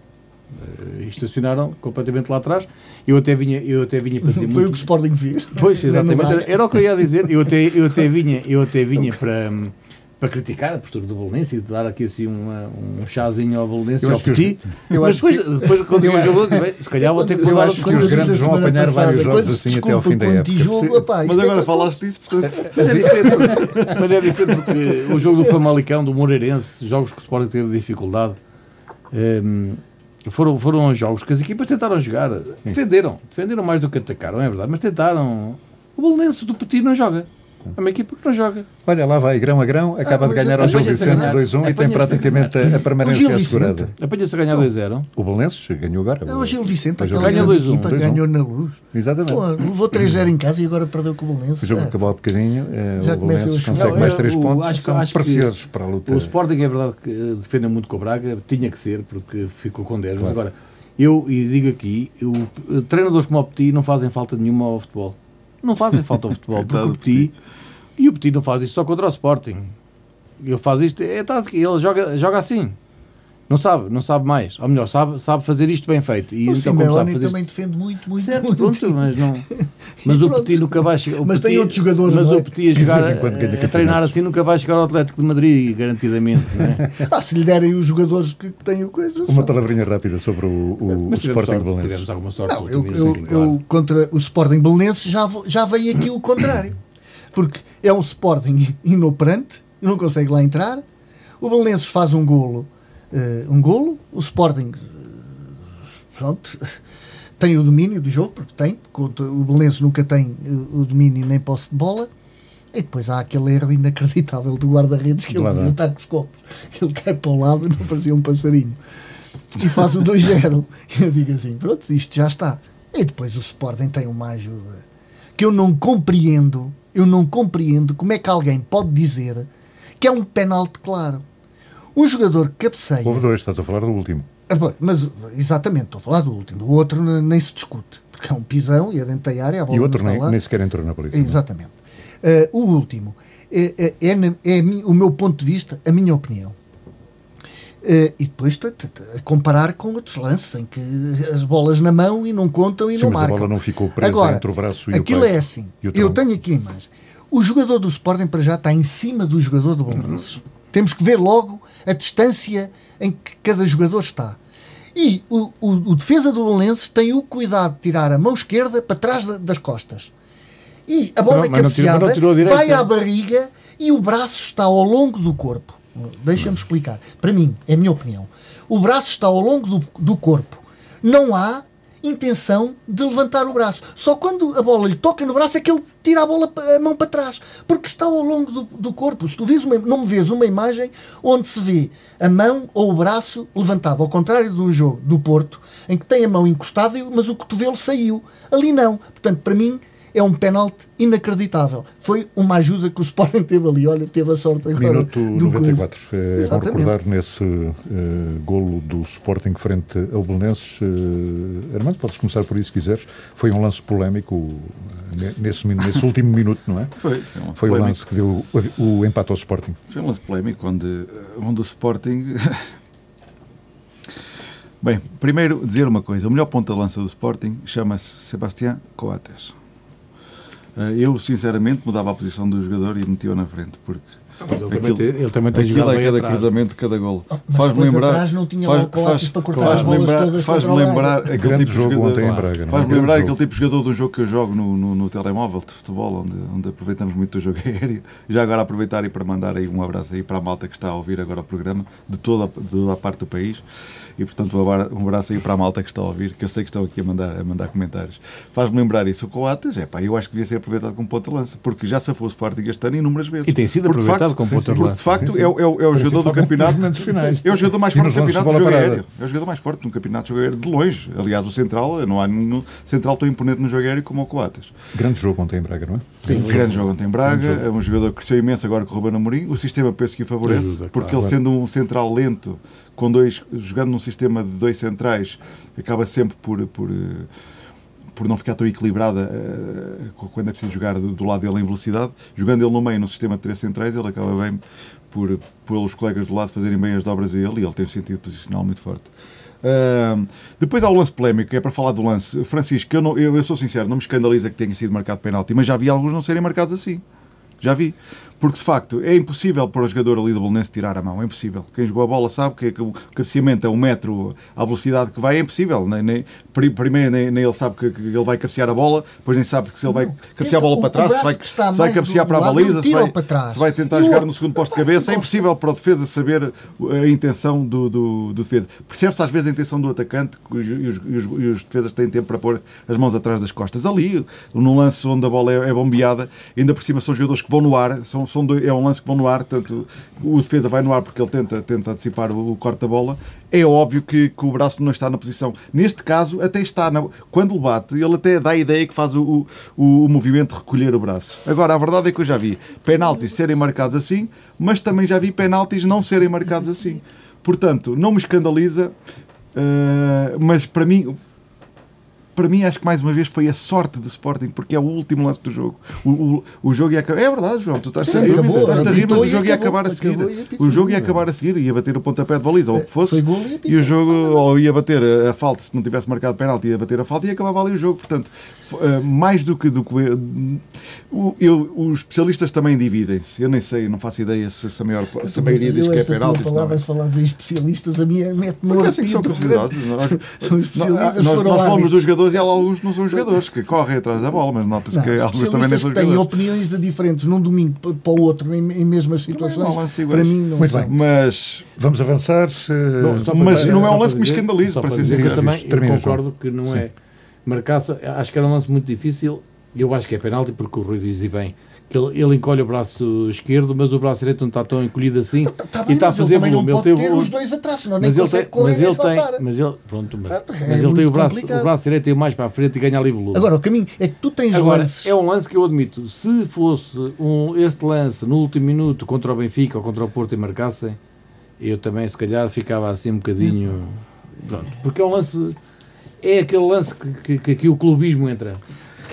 Eh, estacionaram completamente lá atrás. Eu até vinha, eu até vinha para dizer Foi o muito. que o Sporting fez. Pois, exatamente. Era, era o que eu ia dizer. Eu até, eu até vinha, eu até vinha para, hum, para criticar a postura do Belenense e de dar aqui assim uma- um chazinho ao Belenense e ao Petit. eu Mas depois, que- depois quando eu jogo, bem, se calhar vou ter que Eu mudar acho os que os grandes vão apanhar vários passada, jogos quando se assim até ao fim da época. epá, Mas é agora que- falaste disso, portanto. Mas é diferente, porque- mas é diferente porque o jogo do Famalicão, do Moreirense, jogos que o Sporting teve dificuldade, ehm, foram, foram jogos que as equipas tentaram jogar, defenderam, defenderam mais do que atacaram, é verdade, mas tentaram. O Belenense do Petit não joga. É uma equipa que não joga. Olha, lá vai, grão a grão, acaba Ah, de ganhar ao Gil a Vicente ganhar. 2-1 e tem Apanha-se a praticamente a, a permanência assegurada. Apanha-se a ganhar 2-0. O Belenenses ganhou agora. É o Gil Vicente, O Gil Ganha Vicente. 2-1. equipa 2-1. ganhou na luz. Exatamente. Pô, levou 3-0 em casa e agora perdeu com o Belenense. O jogo É. acabou há bocadinho. eh, Já o começa Belenenses a consegue Não, mais é, três o- pontos. acho são acho preciosos para a luta. O Sporting é verdade que defende muito com o Braga, tinha que ser, porque ficou com 10. Mas agora, eu e digo aqui, eu, eh, treinadores como o Petit não fazem falta nenhuma ao futebol. Não fazem falta ao futebol, porque o Petit, e o Petit não faz isto só contra o Sporting. Ele faz isto, é tática, ele joga, joga assim. Não sabe, não sabe mais. Ou melhor, sabe, sabe fazer isto bem feito. E O então, como sabe Simeone fazer também isto... defende muito, muito, Certo, muito. pronto, mas não. Mas o. Petit nunca vai chegar. o Mas tem Petit- outros jogadores, Mas não é? o Petit a jogar, a, a treinar assim nunca vai chegar ao Atlético de Madrid, garantidamente. Não é? Ah, se lhe derem os jogadores que têm o coisa. Uma palavrinha rápida sobre o, o, Mas o Sporting sorte, Belenenses. tivemos alguma sorte. Não, eu, eu, sim, claro. eu contra o Sporting Belenenses já, já vem aqui o contrário. Porque é um Sporting inoperante, não consegue lá entrar. O Belenenses faz um golo, eh, um golo. O Sporting, eh, pronto, tem o domínio do jogo, porque tem. O Belenenses nunca tem eh, o domínio nem posse de bola. E depois há aquele erro inacreditável do guarda-redes que ele devia dá. estar com os copos. Ele cai para o lado e não parecia um passarinho e faz o 2-0. E eu digo assim: pronto, isto já está. E depois o Sporting tem uma ajuda que eu não compreendo. Eu não compreendo como é que alguém pode dizer que é um penalti claro. Um jogador que cabeceia. Houve dois, estás a falar do último. Ah, Mas, exatamente, estou a falar do último. O outro nem se discute. Porque é um pisão e é dentro da área. A bola E o outro nem, nem sequer entrou na polícia. é? Exatamente. Eh, o último é, é- é é a o meu ponto de vista, a minha opinião. Uh, e depois a comparar com outros lances em que as bolas na mão e não contam e Sim, não mas a marcam. bola não ficou presa Agora, entre o braço e o aquilo é assim. Eu tenho aqui a imagem. O jogador do Sporting para já está em cima do jogador do Bolonenses. Temos que ver logo a distância em que cada jogador está. E o, o- o defesa do Bolonenses tem o cuidado de tirar a mão esquerda para trás da- das costas. E a bola Não, é mas não tirou- mas cabeceada, não tirou a direita. vai à barriga e o braço está ao longo do corpo. Deixa-me explicar. Para mim, é a minha opinião. O braço está ao longo do, do corpo. Não há intenção de levantar o braço. Só quando a bola lhe toca no braço é que ele tira a, bola, a mão para trás. Porque está ao longo do, do corpo. Se tu vês uma, não me vês uma imagem onde se vê a mão ou o braço levantado, ao contrário do jogo do Porto, em que tem a mão encostada, mas o cotovelo saiu. Ali não. Portanto, para mim, é um penalti inacreditável. Foi uma ajuda que o Sporting teve ali. Olha, teve a sorte agora. Minuto do gol. 94. É bom Exatamente. recordar nesse eh, golo do Sporting frente ao Belenenses. Uh, Armando, podes começar por isso se quiseres. Foi um lance polémico eh, ne- nesse, nesse último minuto, não é? Foi, foi um Foi o lance que deu o, o empate ao Sporting. Foi um lance polémico onde, onde o Sporting. Bem, primeiro dizer uma coisa: o melhor ponta de lança do Sporting chama-se Sebastián Coates. Eh, Eu, sinceramente, mudava a posição do jogador e metia-o na frente, porque Mas ele, também Aquilo- tem, ele também tem aquilo é cada atrás. cruzamento, cada golo. Oh, mas Faz-me lembrar. atrás não tinha lá o Coates para cortar as faz-me lembrar, o lembrar aquele Grande tipo de jogo jogador. ontem em Braga. é? Faz-me lembrar jogo. aquele tipo de jogador do jogo que eu jogo no, no, no telemóvel de futebol, onde, onde aproveitamos muito o jogo aéreo. Já agora aproveitar e para mandar aí um abraço aí para a malta que está a ouvir agora o programa, de toda, de toda a parte do país. E portanto um abra- abraço aí para a malta que está a ouvir, que eu sei que estão aqui a mandar, a mandar comentários. Faz-me lembrar isso. O Coates, é pá, eu acho que devia ser aproveitado como ponta de lança, porque já se fosse Sporting este ano inúmeras vezes. E tem sido Porque, aproveitado facto, como sim, ponta de porque, lança. De facto, Sim, sim. é, o- é, o- é o jogador do campeonato. É o jogador mais forte do campeonato de jogo aéreo. É o jogador mais forte no campeonato de jogo aéreo, de longe. Aliás, o central, não há nenhum central tão imponente no jogo aéreo como o Coates. Grande jogo ontem em Braga, não é? Sim, Um grande jogo ontem em Braga, é um jogador que cresceu imenso agora com o Ruben Amorim. O sistema penso que o favorece, porque ele sendo um central lento, com dois, jogando num sistema de dois centrais, acaba sempre por, por, eh, por não ficar tão equilibrada eh, quando é preciso jogar do, do lado dele em velocidade. Jogando ele no meio, num sistema de três centrais, ele acaba bem por, pelos colegas do lado fazerem bem as dobras a ele e ele tem um sentido posicional muito forte. Ahm, depois há o lance polémico, é para falar do lance. Francisco, eu, não- eu, eu sou sincero, não me escandaliza que tenha sido marcado penalti, mas já vi alguns não serem marcados assim. Já vi. Porque, de facto, é impossível para o jogador ali do Bolonense tirar a mão. É impossível. Quem jogou a bola sabe que, que o cabeceamento a um metro à velocidade que vai é impossível. Nem, nem- pri- primeiro, nem, nem ele sabe que, que ele vai cabecear a bola, depois nem sabe que se ele vai Não. cabecear a bola para trás, se vai, se vai cabecear para a baliza, se vai, se vai tentar jogar no segundo posto de cabeça. É impossível para o defesa saber a intenção do, do, do defesa. Percebe-se às vezes a intenção do atacante e os, e os- e os- defesas têm tempo para pôr as mãos atrás das costas. Ali, no lance onde a bola é, é bombeada, ainda por cima são jogadores que vão no ar, são, são dois- é um lance que vão no ar, tanto o defesa vai no ar porque ele tenta, tenta antecipar o, o corte da bola. É óbvio que, que o braço não está na posição. Neste caso, até está. Na, quando bate, ele até dá a ideia que faz o, o, o movimento de recolher o braço. Agora, a verdade é que eu já vi penaltis serem marcados assim, mas também já vi penaltis não serem marcados assim. Portanto, não me escandaliza, eh, mas para mim, para mim, acho que mais uma vez foi a sorte do Sporting, porque é o último lance do jogo. O, o, o jogo ia acabar. É verdade, João, tu estás Sim, a acabou, estás a rir, mas o jogo ia acabar a seguir. O jogo ia acabar a seguir, ia bater o pontapé de baliza, ou o que fosse. E. E o jogo, ou ia bater a, a falta, se não tivesse marcado penalti, ia bater a falta e acabava ali o jogo. Portanto, eh, mais do que. Do que eu- os especialistas também dividem-se. Eu nem sei, não faço ideia se, se a, maior, se a maioria diz que é penalti. se não é. falares em especialistas, a minha mete-me Porque é assim que são considerados. Nós, especialistas, nós, foram nós falamos dos jogadores e há alguns que não são jogadores, que correm atrás da bola, mas nota-se Não, que alguns também especialistas são que têm jogadores. opiniões de diferentes num domingo para o outro em, em mesmas situações, não para mim não Muito são. bem. Mas, Vamos avançar. eh, Não, mas não é um lance que me só para ser sincero. eu também eu Termina, concordo que não é marcar. Acho que era um lance muito difícil. Eu acho que é penalti porque o Rui diz e bem ele, ele encolhe o braço esquerdo, mas o braço direito não está tão encolhido assim Tá e bem, está a ele fazer não volume. Ele pode teve ter o- os dois atrás, senão nem mas ele consegue tem, correr mas nem ele tem, mas ele, pronto, mas, é mas ele tem o braço, complicado. o braço direito tem mais para a frente e ganha ali volume. Agora, o caminho é que tu tens Agora, lances. é um lance que eu admito. Se fosse um, este lance no último minuto contra o Benfica ou contra o Porto e marcassem, eu também, se calhar, ficava assim um bocadinho. Pronto. Porque é um lance. É aquele lance que, que, que aqui o clubismo entra.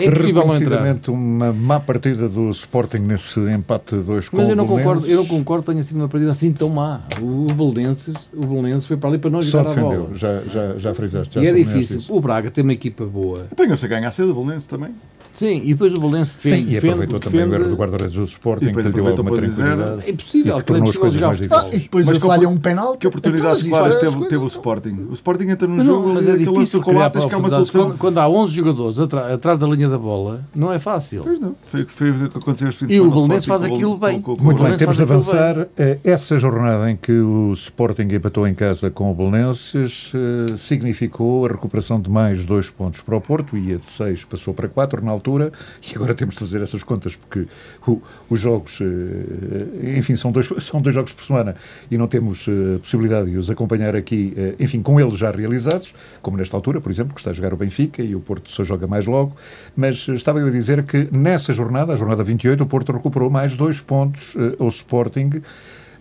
É impossível não entrar. Uma má partida do Sporting nesse empate 2 com Mas eu o não, concordo, eu não concordo que tenha sido uma partida assim tão má. O Belenenses, o Belenenses foi para ali para não Só jogar a bola. já, já, já frisaste. Já E é difícil. isso. O Braga tem uma equipa boa. Apanhou-se a ganhar cedo, o Belenenses também. Sim, e depois o Belenenses Sim, defende. e aproveitou defende, também o erro do defende. guarda-redes do Sporting, que depois lhe deu aproveitou alguma tranquilidade. É impossível, E que é tornou as coisas jogar mais futebol. Ah, e difíceis. depois Mas falha um penalti. Que oportunidades Então, claras é as teve, coisas- teve o Sporting. O Sporting entra no Mas, jogo não, mas e é aquele lance difícil do que é uma solução. Quando, quando há 11 jogadores atrás da linha da bola, não é fácil. Pois não. Foi, foi o que aconteceu este fim de E o Belenenses faz com aquilo bem. com- com- Muito O bem, temos de avançar. Eh, Essa jornada em que o Sporting empatou em casa com o Belenenses eh, significou a recuperação de mais dois pontos para o Porto, ia de seis, passou para quatro na altura, e agora temos de fazer essas contas, porque o- os jogos, eh, enfim, são dois, são dois jogos por semana e não temos eh, possibilidade de os acompanhar aqui, enfim, com eles já realizados, como nesta altura, por exemplo, que está a jogar o Benfica e o Porto só joga mais logo, mas estava eu a dizer que nessa jornada, a jornada 28, o Porto recuperou mais dois pontos eh, ao Sporting,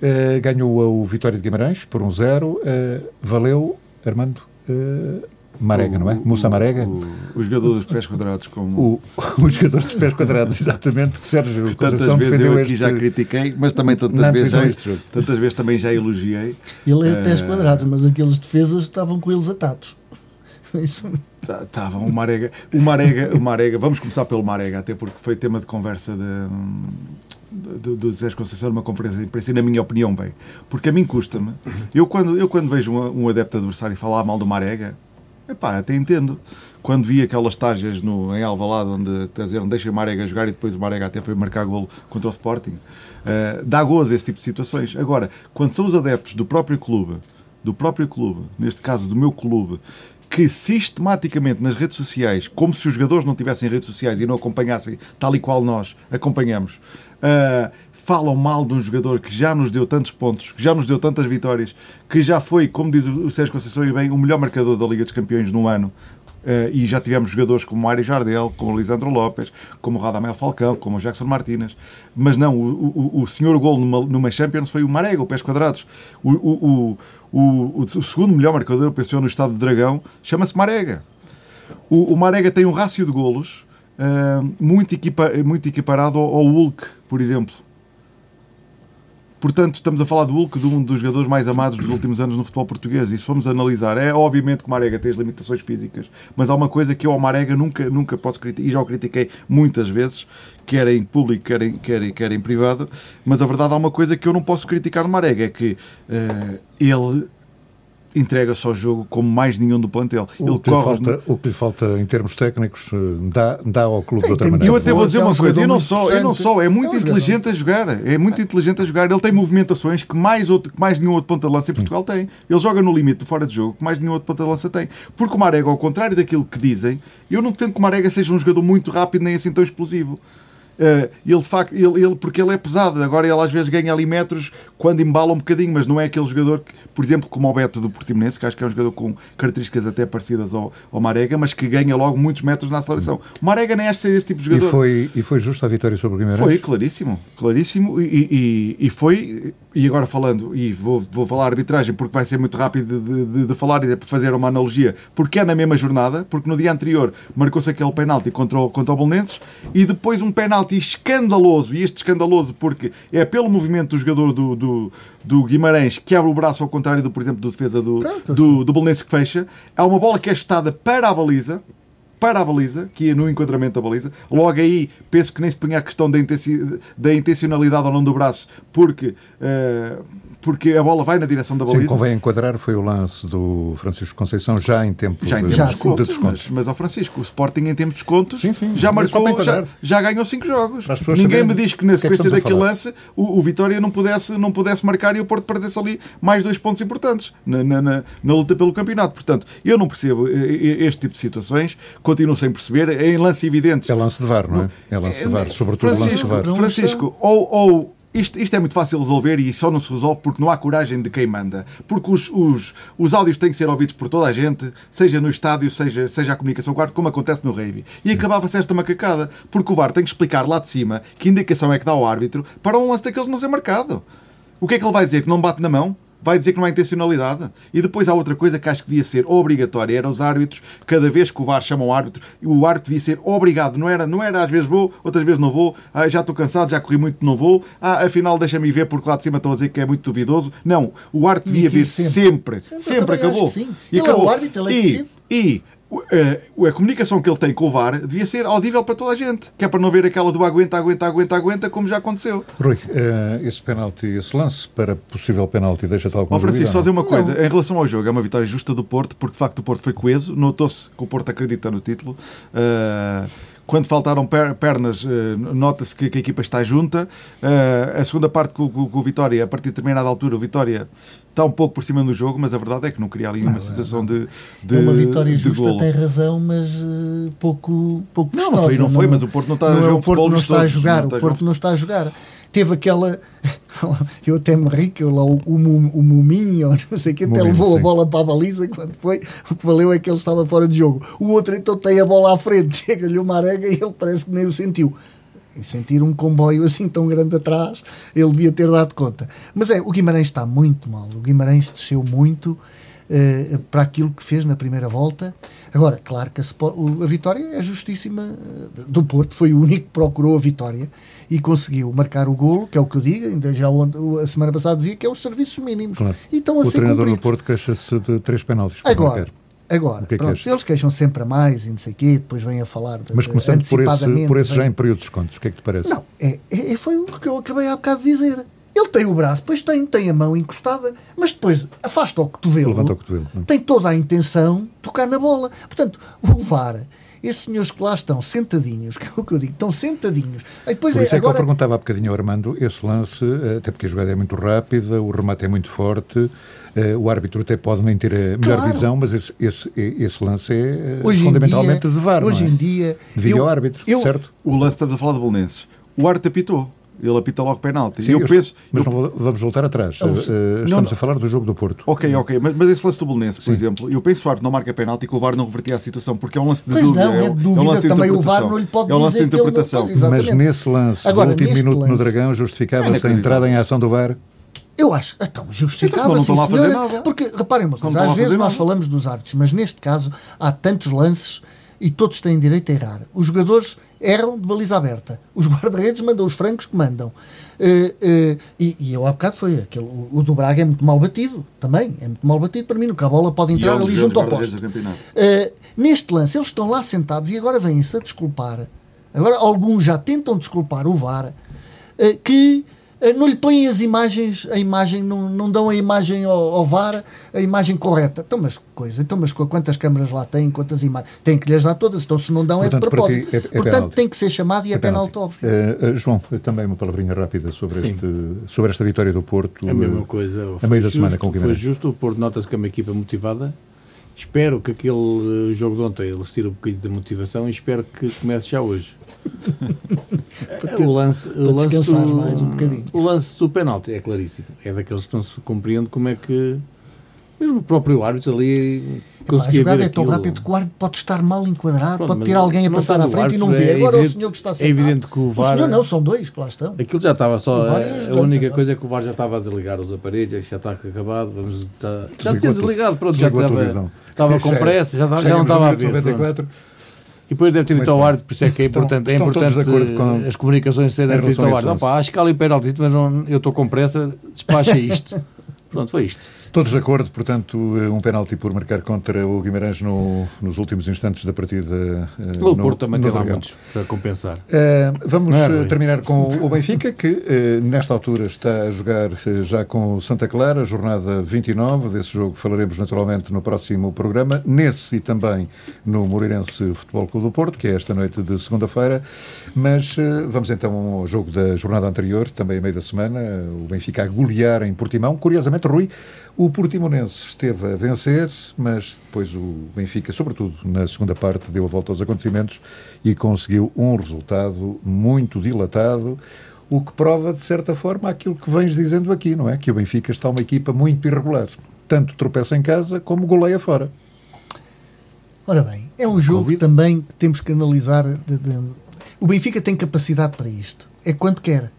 eh, ganhou o Vitória de Guimarães por um zero, eh, valeu, Armando, eh, Marega, não é? Moussa Marega? O, o jogador dos pés quadrados, como O, o jogador dos pés quadrados, exatamente, que Sérgio tantas Conceição vezes defendeu eu aqui este... já critiquei, mas também tantas vezes, já, tantas vezes também já elogiei. Ele é pés Eh, quadrados, mas aqueles defesas estavam com eles atados. Estava o Marega, o Marega, o Marega, vamos começar pelo Marega, até porque foi tema de conversa de, do Zé Conceição numa conferência de imprensa, e na minha opinião, bem, porque a mim custa-me. Eu quando, eu quando vejo um, um adepto adversário falar mal do Marega, epá, até entendo. Quando vi aquelas tarjas no, em Alvalade onde dizer, deixa o Marega jogar e depois o Marega até foi marcar golo contra o Sporting, eh, dá gozo esse tipo de situações. Agora, quando são os adeptos do próprio clube, do próprio clube, neste caso do meu clube, que sistematicamente nas redes sociais, como se os jogadores não tivessem redes sociais e não acompanhassem tal e qual nós acompanhamos, ah, falam mal de um jogador que já nos deu tantos pontos, que já nos deu tantas vitórias, que já foi, como diz o Sérgio Conceição e bem, o melhor marcador da Liga dos Campeões no ano. Ah, e já tivemos jogadores como Mário Jardel, como Lisandro Lopes, como Radamel Falcão, como Jackson Martínez. Mas não, o, o, o senhor gol numa, numa Champions foi o Marega, o Pés Quadrados. O, o, o, o, o segundo melhor marcador, eu penso eu, no estado de Dragão, chama-se Marega. O, o Marega tem um rácio de golos ah, muito, equipa, muito equiparado ao, ao Hulk, por exemplo. Portanto, estamos a falar do Hulk, de um dos jogadores mais amados dos últimos anos no futebol português. E se formos analisar, é obviamente que o Marega tem as limitações físicas, mas há uma coisa que eu ao Marega nunca, nunca posso criticar, e já o critiquei muitas vezes, quer em público, quer em, quer, em- quer em privado, mas a verdade há uma coisa que eu não posso criticar no Marega, é que eh, ele entrega-se ao jogo como mais nenhum do plantel. O ele que, lhe corre falta, o que lhe falta em termos técnicos eh, dá, dá ao clube de Sim, outra tem E maneira. eu até vou dizer É um uma coisa, jogador eu não só, eu não só, é muito É um inteligente a jogar, é muito inteligente a jogar, ele tem movimentações que mais, outro, que mais nenhum outro ponta de lança em Portugal tem. Ele joga no limite do fora de jogo que mais nenhum outro ponta de lança tem. Porque o Marega, ao contrário daquilo que dizem, eu não defendo que o Marega seja um jogador muito rápido nem assim tão explosivo. Eh, ele, ele, ele- porque ele é pesado, agora ele às vezes ganha ali metros quando embala um bocadinho, mas não é aquele jogador que, por exemplo, como o Beto do Portimonense, que acho que é um jogador com características até parecidas ao, ao Marega, mas que ganha logo muitos metros na aceleração. O Marega nem acha ser esse tipo de E jogador. foi, e foi justa a vitória sobre o Guimarães? Foi, claríssimo, claríssimo, e, e, e foi, e agora falando, e vou, vou falar arbitragem porque vai ser muito rápido de, de, de falar e de fazer uma analogia, porque é na mesma jornada, porque no dia anterior marcou-se aquele penalti contra o, contra o Belenenses, e depois um penalti escandaloso, e este escandaloso porque é pelo movimento do jogador do, do, do Guimarães que abre o braço ao contrário, do, por exemplo, do defesa do, do, do Belenenses que fecha, há uma bola que é chutada para a baliza, para a baliza, que ia no enquadramento da baliza. Logo aí, penso que nem se punha a questão da, intensi- da intencionalidade ou não do braço, porque, eh, porque a bola vai na direção da Sim, baliza. convém enquadrar, foi o lance do Francisco Conceição já em tempo Já em de, termos de de descontos, descontos. mas, mas ao Francisco, o Sporting em termos de descontos Sim, sim. já marcou, já, já ganhou 5 jogos. Ninguém me diz que na que é que sequência daquele lance o, o Vitória não pudesse, não pudesse marcar e o Porto perdesse ali mais dois pontos importantes na, na, na- na luta pelo campeonato. Portanto, eu não percebo eh, eh, este tipo de situações, continuo sem perceber, em lance evidentes. É lance de VAR, não é? É lance de VAR, sobretudo lance de Francisco, VAR. Francisco ou, ou isto, isto é muito fácil de resolver e só não se resolve porque não há coragem de quem manda. Porque os, os, os áudios têm que ser ouvidos por toda a gente, seja no estádio, seja, seja a comunicação quarto, como acontece no rugby. E acabava-se esta macacada, porque o VAR tem que explicar lá de cima que indicação é que dá ao árbitro para um lance daqueles não ser marcado. O que é que ele vai dizer? Que não bate na mão? Vai dizer que não há intencionalidade. E depois há outra coisa que acho que devia ser obrigatória, era os árbitros, cada vez que o VAR chama um árbitro, o árbitro devia ser obrigado, não era, não era às vezes vou, outras vezes não vou, ah, já estou cansado, já corri muito, não vou, ah, afinal deixa-me ver porque lá de cima estão a dizer que é muito duvidoso. Não, o árbitro devia vir sempre, sempre, sempre, sempre acabou. E ele acabou. É o árbitro, ele é e, e Uh, a comunicação que ele tem com o VAR devia ser audível para toda a gente, que é para não ver aquela do aguenta, aguenta, aguenta, aguenta, como já aconteceu. Rui, uh, esse penalti, esse lance para possível penalti, deixa tal como. Oh, Francisco, só dizer uma coisa, não. em relação ao jogo, é uma vitória justa do Porto, porque de facto o Porto foi coeso, notou-se que o Porto acredita no título. Uh, quando faltaram pernas, eh, nota-se que, a equipa está junta. Eh, a segunda parte com, o Vitória, a partir de determinada altura, o Vitória está um pouco por cima do jogo, mas a verdade é que não queria ali uma não, sensação de, de. É uma vitória justa, golo. tem razão, mas uh, pouco, pouco Não, não foi, não foi, mas o Porto não está não, a jogar. O Porto não está a jogar, o Porto não está a jogar teve aquela. Eu até me ri que lá o, o, o Muminho, não sei o que, até levou sim. a bola para a baliza quando foi. O que valeu é que ele estava fora de jogo. O outro então tem a bola à frente, chega-lhe uma arega e ele parece que nem o sentiu. E sentir um comboio assim tão grande atrás, ele devia ter dado conta. Mas é, o Guimarães está muito mal. O Guimarães desceu muito uh, para aquilo que fez na primeira volta. Agora, claro que a, a vitória é justíssima eh, do Porto, foi o único que procurou a vitória e conseguiu marcar o golo, que é o que eu digo, ainda já a semana passada dizia que é os serviços mínimos. Claro. E estão a o treinador cumpridos. do Porto queixa-se de três penaltis. Agora, Agora, que é pronto, que eles queixam sempre a mais e não sei o quê, depois vêm a falar de, Mas começando por esse, por esse já em período de descontos, o que é que te parece? Não, é, é, foi o que eu acabei há bocado de dizer. Ele tem o braço, depois tem, tem a mão encostada, mas depois afasta o cotovelo. Levanta o cotovelo. Tem toda a intenção de tocar na bola. Portanto, o VAR esses senhores que lá estão sentadinhos, que é o que eu digo, estão sentadinhos. Aí depois Por isso é, é agora... que eu perguntava há bocadinho ao Armando, esse lance, eh, até porque a jogada é muito rápida, o remate é muito forte, eh, o árbitro até pode nem ter a melhor claro. visão, mas esse, esse, esse lance é eh, hoje fundamentalmente dia, de VAR, Hoje é? em dia... De eu, árbitro, eu, certo? O lance, estamos a falar de Bolonenses. O árbitro apitou ele apita logo penalti. Sim, eu penso, mas eu... não vamos voltar atrás. Uh, estamos não, não. a falar do jogo do Porto. Ok, ok. Mas, mas esse lance do Belenense, por Sim. exemplo, eu penso que o VAR não marca penalti e que o VAR não revertia a situação, porque é um lance de pois dúvida. Não, é, é, dúvida. é um lance de Também o VAR não lhe pode é um lance de interpretação. mas nesse lance, Agora, no último minuto lance, no Dragão, justificava-se a entrada em ação do VAR? Eu acho, então, justificava-se, então, senhora, porque, reparem uma coisa, às vezes nós falamos dos árbitros, mas neste caso há tantos lances e todos têm direito a errar. Os jogadores erram de baliza aberta. Os guarda-redes mandam os francos que mandam. Uh, uh, e, e eu há bocado foi aquele. O do Braga é muito mal batido também. É muito mal batido para mim, no que a bola pode entrar ali junto ao posto. Uh, neste lance, eles estão lá sentados e agora vêm-se a desculpar. Agora, alguns já tentam desculpar o VAR que eh, não lhe põem as imagens, a imagem, não, não dão a imagem ao, ao VAR, a imagem correta. Então, mas coisa, então, mas quantas câmaras lá têm, quantas imagens? Tem que lhes dar todas, então se não dão Portanto, é de propósito. É, é Portanto, penalti. tem que ser chamado e é, é penalti, óbvio. Uh, uh, João, também uma palavrinha rápida sobre, este, sobre esta vitória do Porto. A mesma coisa. A meio da semana com o Guimarães. Foi justo, o Porto nota-se que é uma equipa motivada. Espero que aquele jogo de ontem eles tirem um bocadinho de motivação e espero que comece já hoje. O lance, o lance do, mais um bocadinho. O lance do penalti é claríssimo. É daqueles que não se compreende como é que mesmo o próprio árbitro ali a jogada é tão rápida que o árbitro pode estar mal enquadrado, Pronto, pode ter alguém a passar à frente e não vê. É Agora evidente, o senhor que está sentado. É evidente que o VAR. O senhor não, são dois que lá estão. Aquilo já estava só. É a única coisa é que o VAR já estava a desligar os aparelhos, já está acabado. Vamos, já, já tinha desligado, pronto, já estava, estava com pressa, já, já não estava a ver. 94. E depois deve ter dito ao árbitro, por isso é que é importante, é importante com, as comunicações serem ditas ao árbitro. acho que há ali penalti, mas não, eu estou com pressa, despacha isto. Pronto, foi isto. Todos de acordo, portanto, um penalti por marcar contra o Guimarães no, nos últimos instantes da partida. Uh, o Porto também tem lá muitos para compensar. Uh, vamos é, terminar com o Benfica, que uh, nesta altura está a jogar já com o Santa Clara, jornada 29. Desse jogo falaremos naturalmente no próximo programa. Nesse e também no Moreirense Futebol Clube do Porto, que é esta noite de segunda-feira. Mas vamos então ao jogo da jornada anterior, também a meio da semana. O Benfica a golear em Portimão. Curiosamente, Rui. O Portimonense esteve a vencer, mas depois o Benfica, sobretudo na segunda parte, deu a volta aos acontecimentos e conseguiu um resultado muito dilatado, o que prova, de certa forma, aquilo que vens dizendo aqui, não é? Que o Benfica está uma equipa muito irregular. Tanto tropeça em casa como goleia fora. Ora bem, é um jogo Convido. também que temos que analisar. De, de... O Benfica tem capacidade para isto. É quando quer.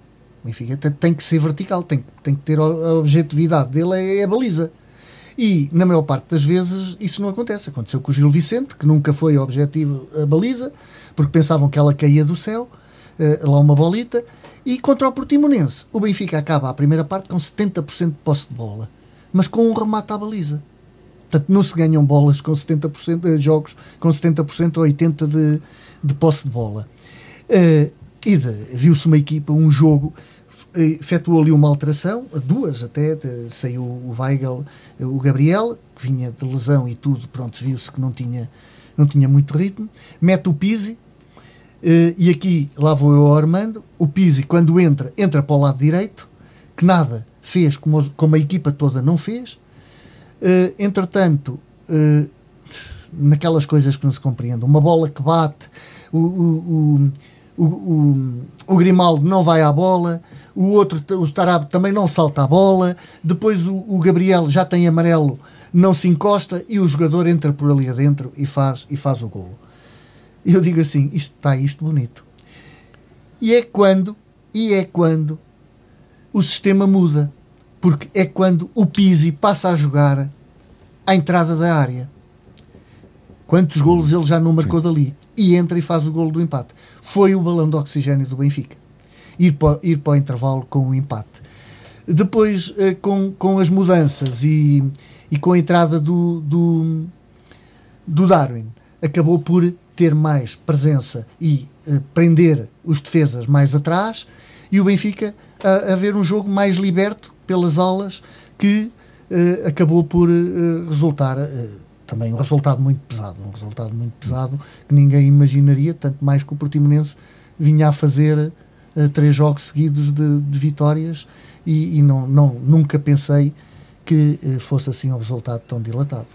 O Benfica tem, que ser vertical, tem, tem que ter a objetividade dele é, é a baliza. E, na maior parte das vezes, isso não acontece. Aconteceu com o Gil Vicente, que nunca foi objetivo a baliza, porque pensavam que ela caía do céu, uh, lá uma bolita. E contra o Portimonense, o Benfica acaba a primeira parte com 70% de posse de bola, mas com um remate à baliza. Portanto, não se ganham bolas com 70% de eh, jogos com 70% ou 80% de, de posse de bola. Uh, e viu-se uma equipa, um jogo, efetuou ali uma alteração, duas até, de, saiu o Weigel, o Gabriel, que vinha de lesão e tudo, pronto, viu-se que não tinha, não tinha muito ritmo, mete o Pizzi, uh, e aqui lá vou eu ao Armando, o Pizzi quando entra, entra para o lado direito, que nada fez como, como a equipa toda não fez, uh, entretanto, uh, naquelas coisas que não se compreendem, uma bola que bate, o, o, o, o Grimaldo não vai à bola, o outro, o Tarab também não salta a bola, depois o, o, Gabriel já tem amarelo, não se encosta e o jogador entra por ali adentro e faz, e faz o golo. E eu digo assim, isto está isto bonito. E é quando, e é quando o sistema muda, porque é quando o Pizzi passa a jogar à entrada da área. Quantos golos ele já não marcou Sim. dali? E entra e faz o golo do empate. Foi o balão de oxigênio do Benfica. Ir para, ir para o intervalo com o empate. Depois, eh, com, com as mudanças e, e com a entrada do, do, do Darwin, acabou por ter mais presença e uh, prender os defesas mais atrás e o Benfica a, a ver um jogo mais liberto pelas alas que uh, acabou por uh, resultar também um resultado muito pesado, um resultado muito pesado que ninguém imaginaria, tanto mais que o Portimonense vinha a fazer três jogos seguidos de, de vitórias e, e, não, não, nunca pensei que fosse assim um resultado tão dilatado.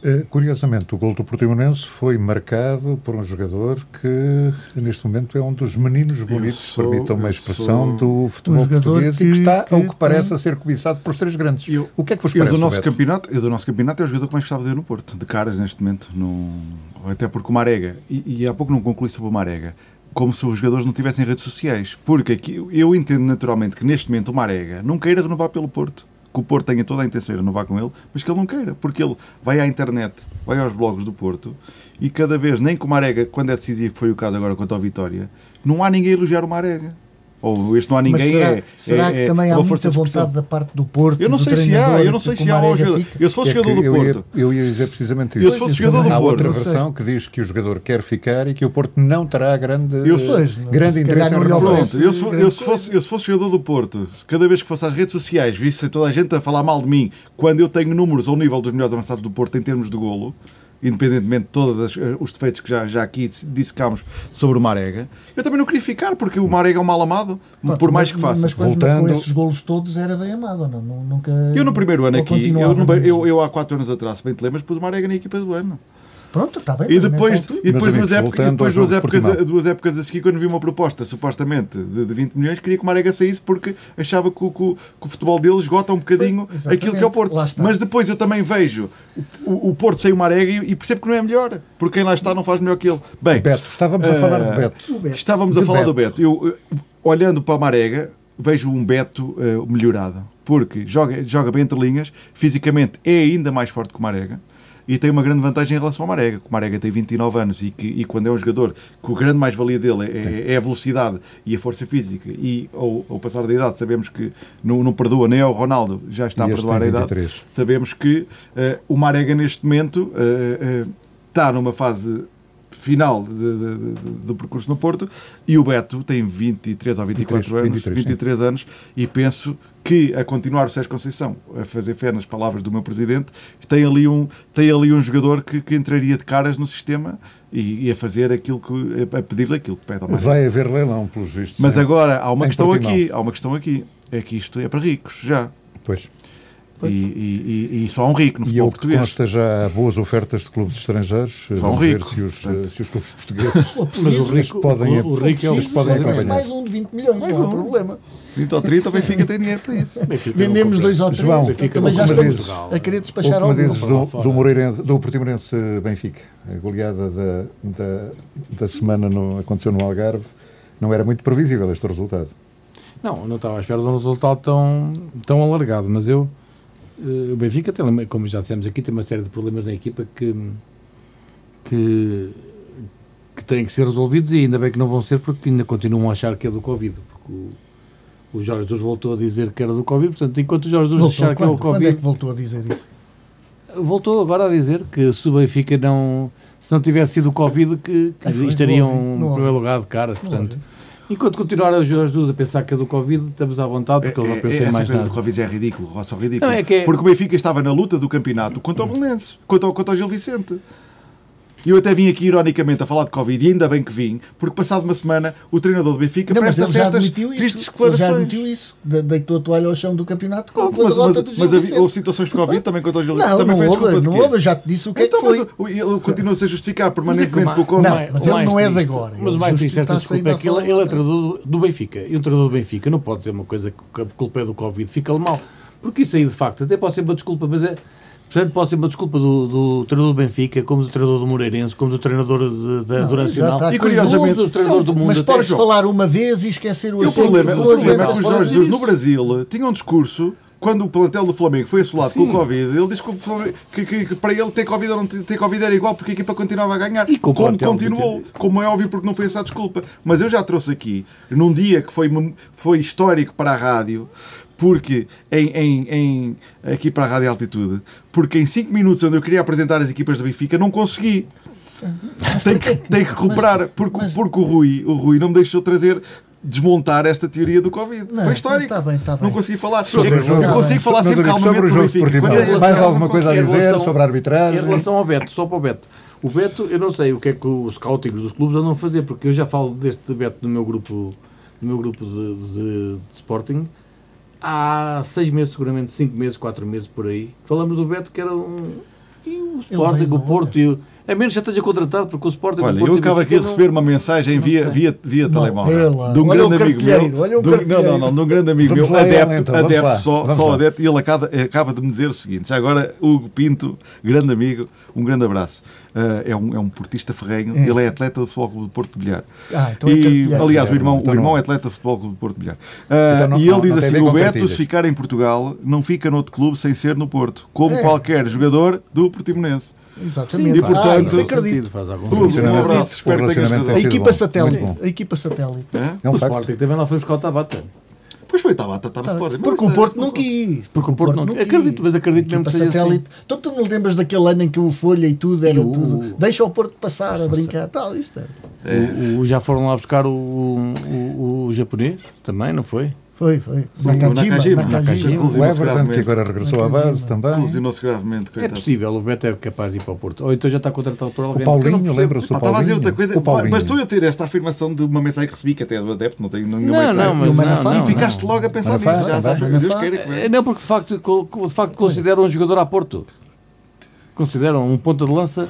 Eh, curiosamente, o gol do Portimonense foi marcado por um jogador que, neste momento, é um dos meninos bonitos, permitam uma expressão, do futebol um português que, e que está, que ao que parece, tem... a ser cobiçado por os três grandes. Eu, o que é que vos parece, do nosso campeonato, Eu do nosso campeonato é o jogador que mais gostava de ver no Porto, de caras neste momento, no... até porque o Marega, e, e há pouco não concluí sobre o Marega, como se os jogadores não tivessem redes sociais. Porque aqui, eu entendo naturalmente que neste momento o Marega não queira renovar pelo Porto que o Porto tenha toda a intenção de renovar com ele, mas que ele não queira, porque ele vai à internet, vai aos blogs do Porto e cada vez, nem com o Marega, quando é decisivo, que foi o caso agora quanto ao Vitória, não há ninguém a elogiar o Marega. Ou este não há ninguém. Mas será, é, será é, que também é, há muita vontade da parte do Porto? Eu não sei se há, eu não sei se há um jogador. Eu se fosse é jogador do eu Porto. Ia, eu ia dizer precisamente isso. Eu se fosse jogador do há Porto. Há outra versão que diz que o jogador quer ficar e que o Porto não terá grande, eu, pois, grande interesse em Pronto, eu se, eu, se fosse, eu se fosse jogador do Porto, cada vez que fosse às redes sociais, visse toda a gente a falar mal de mim, quando eu tenho números ao nível dos melhores avançados do Porto em termos de golo independentemente de todos eh, os defeitos que já, já aqui dissecámos sobre o Marega, eu também não queria ficar, porque o Marega é um mal amado, Pronto, por mais mas, que faça. Mas quando, Voltando... com esses golos todos era bem amado, não? Nunca, eu no primeiro ano aqui, eu, eu, eu, há quatro anos atrás, se bem te lembras, pus o Marega na equipa do ano. Pronto, está bem. E depois, e depois duas, épocas, depois duas, épocas, duas épocas a seguir, quando vi uma proposta supostamente de, de 20 milhões, queria que o Marega saísse porque achava que o, que, que o futebol dele esgota um bocadinho aquilo que é o Porto. Mas depois eu também vejo o, o, o Porto sem o Marega e, e, percebo que não é melhor, porque quem lá está não faz melhor que ele. Bem, Beto, estávamos uh, a falar de Beto. Beto. Estávamos de a falar Beto. do Beto. Eu, olhando para o Marega, vejo um Beto uh, melhorado, porque joga, joga bem entre linhas, fisicamente é ainda mais forte que o Marega e tem uma grande vantagem em relação ao Marega, que o Marega tem 29 anos e que e quando é um jogador que o grande mais-valia dele é, é, a velocidade e a força física e ao, ao passar da idade sabemos que não, não perdoa nem ao Ronaldo, já está a perdoar a idade, sabemos que uh, o Marega neste momento uh, uh, está numa fase final do percurso no Porto e o Beto tem 23 ou 24 23, anos, 23, 23 anos e penso que a continuar o Sérgio Conceição a fazer fé nas palavras do meu presidente tem ali um, tem ali um jogador que, que entraria de caras no sistema e, e a fazer aquilo que a pedir-lhe aquilo que pede ao Vai haver leilão, pelos vistos. Mas agora há uma questão aqui, há uma questão aqui, é que isto é para ricos já. Pois. E, e, e, só há um rico no futebol e português. consta já há boas ofertas de clubes estrangeiros. Só há um rico. Se os, se os clubes portugueses mas o rico, podem, o, o rico é o podem acompanhar. Mais um de 20 milhões, mais não há um. problema. 20 ou 30, o Benfica tem dinheiro para isso. Vendemos dois ou três, João, também já estamos a querer despachar dizes do, do, Moreirense, do Portimonense Benfica, a goleada da, da, da semana no, aconteceu no Algarve, não era muito previsível este resultado. Não, não estava à espera de um resultado tão, tão alargado, mas eu. Eh, O Benfica, tem, como já dissemos aqui, tem uma série de problemas na equipa que, que, que têm que ser resolvidos e ainda bem que não vão ser porque ainda continuam a achar que é do Covid. Porque o, o Jorge Jesus voltou a dizer que era do Covid, portanto, enquanto o Jorge Jesus Voltou, achar que é o quando, quando é Covid, que voltou a dizer isso? voltou agora a dizer que se o Benfica não. Se não tivesse sido o Covid, que, que Ah, estariam ouvi. primeiro lugar de cara. Portanto. Enquanto continuarem os Jesus a pensar que é do Covid, estamos à vontade porque eles não pensam em essa mais nada. do Covid é ridículo, roça ridículo. Não, é que é- Porque o Benfica estava na luta do campeonato contra o Belenenses, contra, contra o Gil Vicente. E eu até vim aqui ironicamente a falar de Covid, e ainda bem que vim, porque passado uma semana o treinador do Benfica Não, mas presta festas tristes isso. Ele já declarações. admitiu isso. De- Deitou a toalha ao chão do campeonato com, Pronto, com a mas, mas, do Gil mas havia- Vicente. houve situações de Covid também contra o Gil Vicente. Não, também não foi a desculpa houve, não houve. Já te disse o que então, é que foi. mas o- ele continua-se a justificar permanentemente Mas é que o Covid. Não, o mas ele não é de agora. Mas o mais triste está-se desculpa é que ele, falar ele é treinador do, Benfica. E um treinador do Benfica não pode dizer uma coisa que a culpa é do Covid, fica-lhe mal. Porque isso aí, de facto, até pode ser uma desculpa, mas é. Portanto, pode ser uma desculpa do, do treinador do Benfica, como do treinador do Moreirense, como do treinador de- da- Não, do Nacional. exato, há e curiosamente, dos treinadores do mundo. Mas até- podes falar uma vez e esquecer o E o assunto. problema, o Não problema é que o Jorge Jesus no. Brasil tinha um discurso quando o plantel do Flamengo foi assolado Sim. com o Covid, ele disse que, o Flamengo- que- que- que para ele ter Covid ou não ter ter Covid era igual porque a equipa continuava a ganhar. E com o como plantel continuou, como é óbvio, porque não foi essa a desculpa. Mas eu já trouxe aqui, num dia que foi, foi histórico para a rádio, porque em, em, em- aqui para a Rádio Altitude, porque em 5 minutos onde eu queria apresentar as equipas do Benfica, não consegui. Tem que, tem que recuperar, porque, mas- porque o, Rui, o Rui não me deixou trazer. Desmontar esta teoria do Covid. Não, foi histórico. mas está bem, está bem. Não consegui falar. Sobre eu jogo- eu consigo falar sempre calmamente sobre o jogo Benfica. é Mais alguma coisa a Em dizer relação- sobre a arbitragem? Em relação ao Beto, só para o Beto. O Beto, eu não sei o que é que os scouting dos clubes andam a fazer, porque eu já falo deste Beto no meu grupo, no meu grupo de, de- de Sporting há seis meses, seguramente, cinco meses, quatro meses por aí. Falamos do Beto que era um. E o Sporting, o Porto e o. A menos que já esteja contratado, porque o Sporting. Olha, eu acabo aqui de receber uma mensagem via, via, via Não, telemóvel é lá. de um Olha grande o amigo meu. olha o de não, não, não, de um grande amigo Vamos meu, lá, adepto, então, adepto lá, só, só adepto, e ele acaba, acaba de me dizer o seguinte: já agora, Hugo Pinto, grande amigo, um grande abraço. Ah, é, um, é um portista ferrenho, É. ele é atleta do Futebol Clube do Porto de Bilhar. Ah, então é e, cartilheiro. aliás, o irmão, Então o irmão não. é atleta do Futebol Clube do Porto de Bilhar. Então não- e ele não- diz assim: o Beto, se ficar em Portugal, não fica noutro clube sem ser no Porto, como É. qualquer jogador do Portimonense. Exatamente. E, portanto, ah, isso acredito. faz algum sentido. um abraço, espero que o tenhas relacionamento razão. A sido equipa satélite. A equipa satélite. É um O facto. Sporting também lá foi buscar o Tabata. Pois foi, estava está no Tá, Sporting. porque o Porto isso é- não quis. Porque o Porto não- quis. acredito, mas acredito A mesmo que satélite. Então tu não lembras daquele ano em que o Folha e tudo era E o- tudo. Deixa o Porto passar a brincar. Tal, isso é. O- o- já foram lá buscar o, o, o japonês também, não foi? Foi, foi. Sim, Nakajima. o Nakajima. Nakajima. O Everton, que agora regressou à base também. Lesionou-se gravemente, É coitado. possível, o Beto é capaz de ir para o Porto. Ou então já está contratado por alguém. O Paulinho, lembra-se do Pá, estava a dizer Paulinho? outra coisa, O Paulinho. mas estou eu a ter esta afirmação de uma mensagem que recebi, que até é do adepto, não tenho nenhuma Não, mensagem. não, mas E não, Manafá? não, E ficaste logo a pensar Manafá nisso, já sabes, Deus queira que É, Não, porque de facto, de facto consideram um jogador a Porto. Consideram um ponta de lança.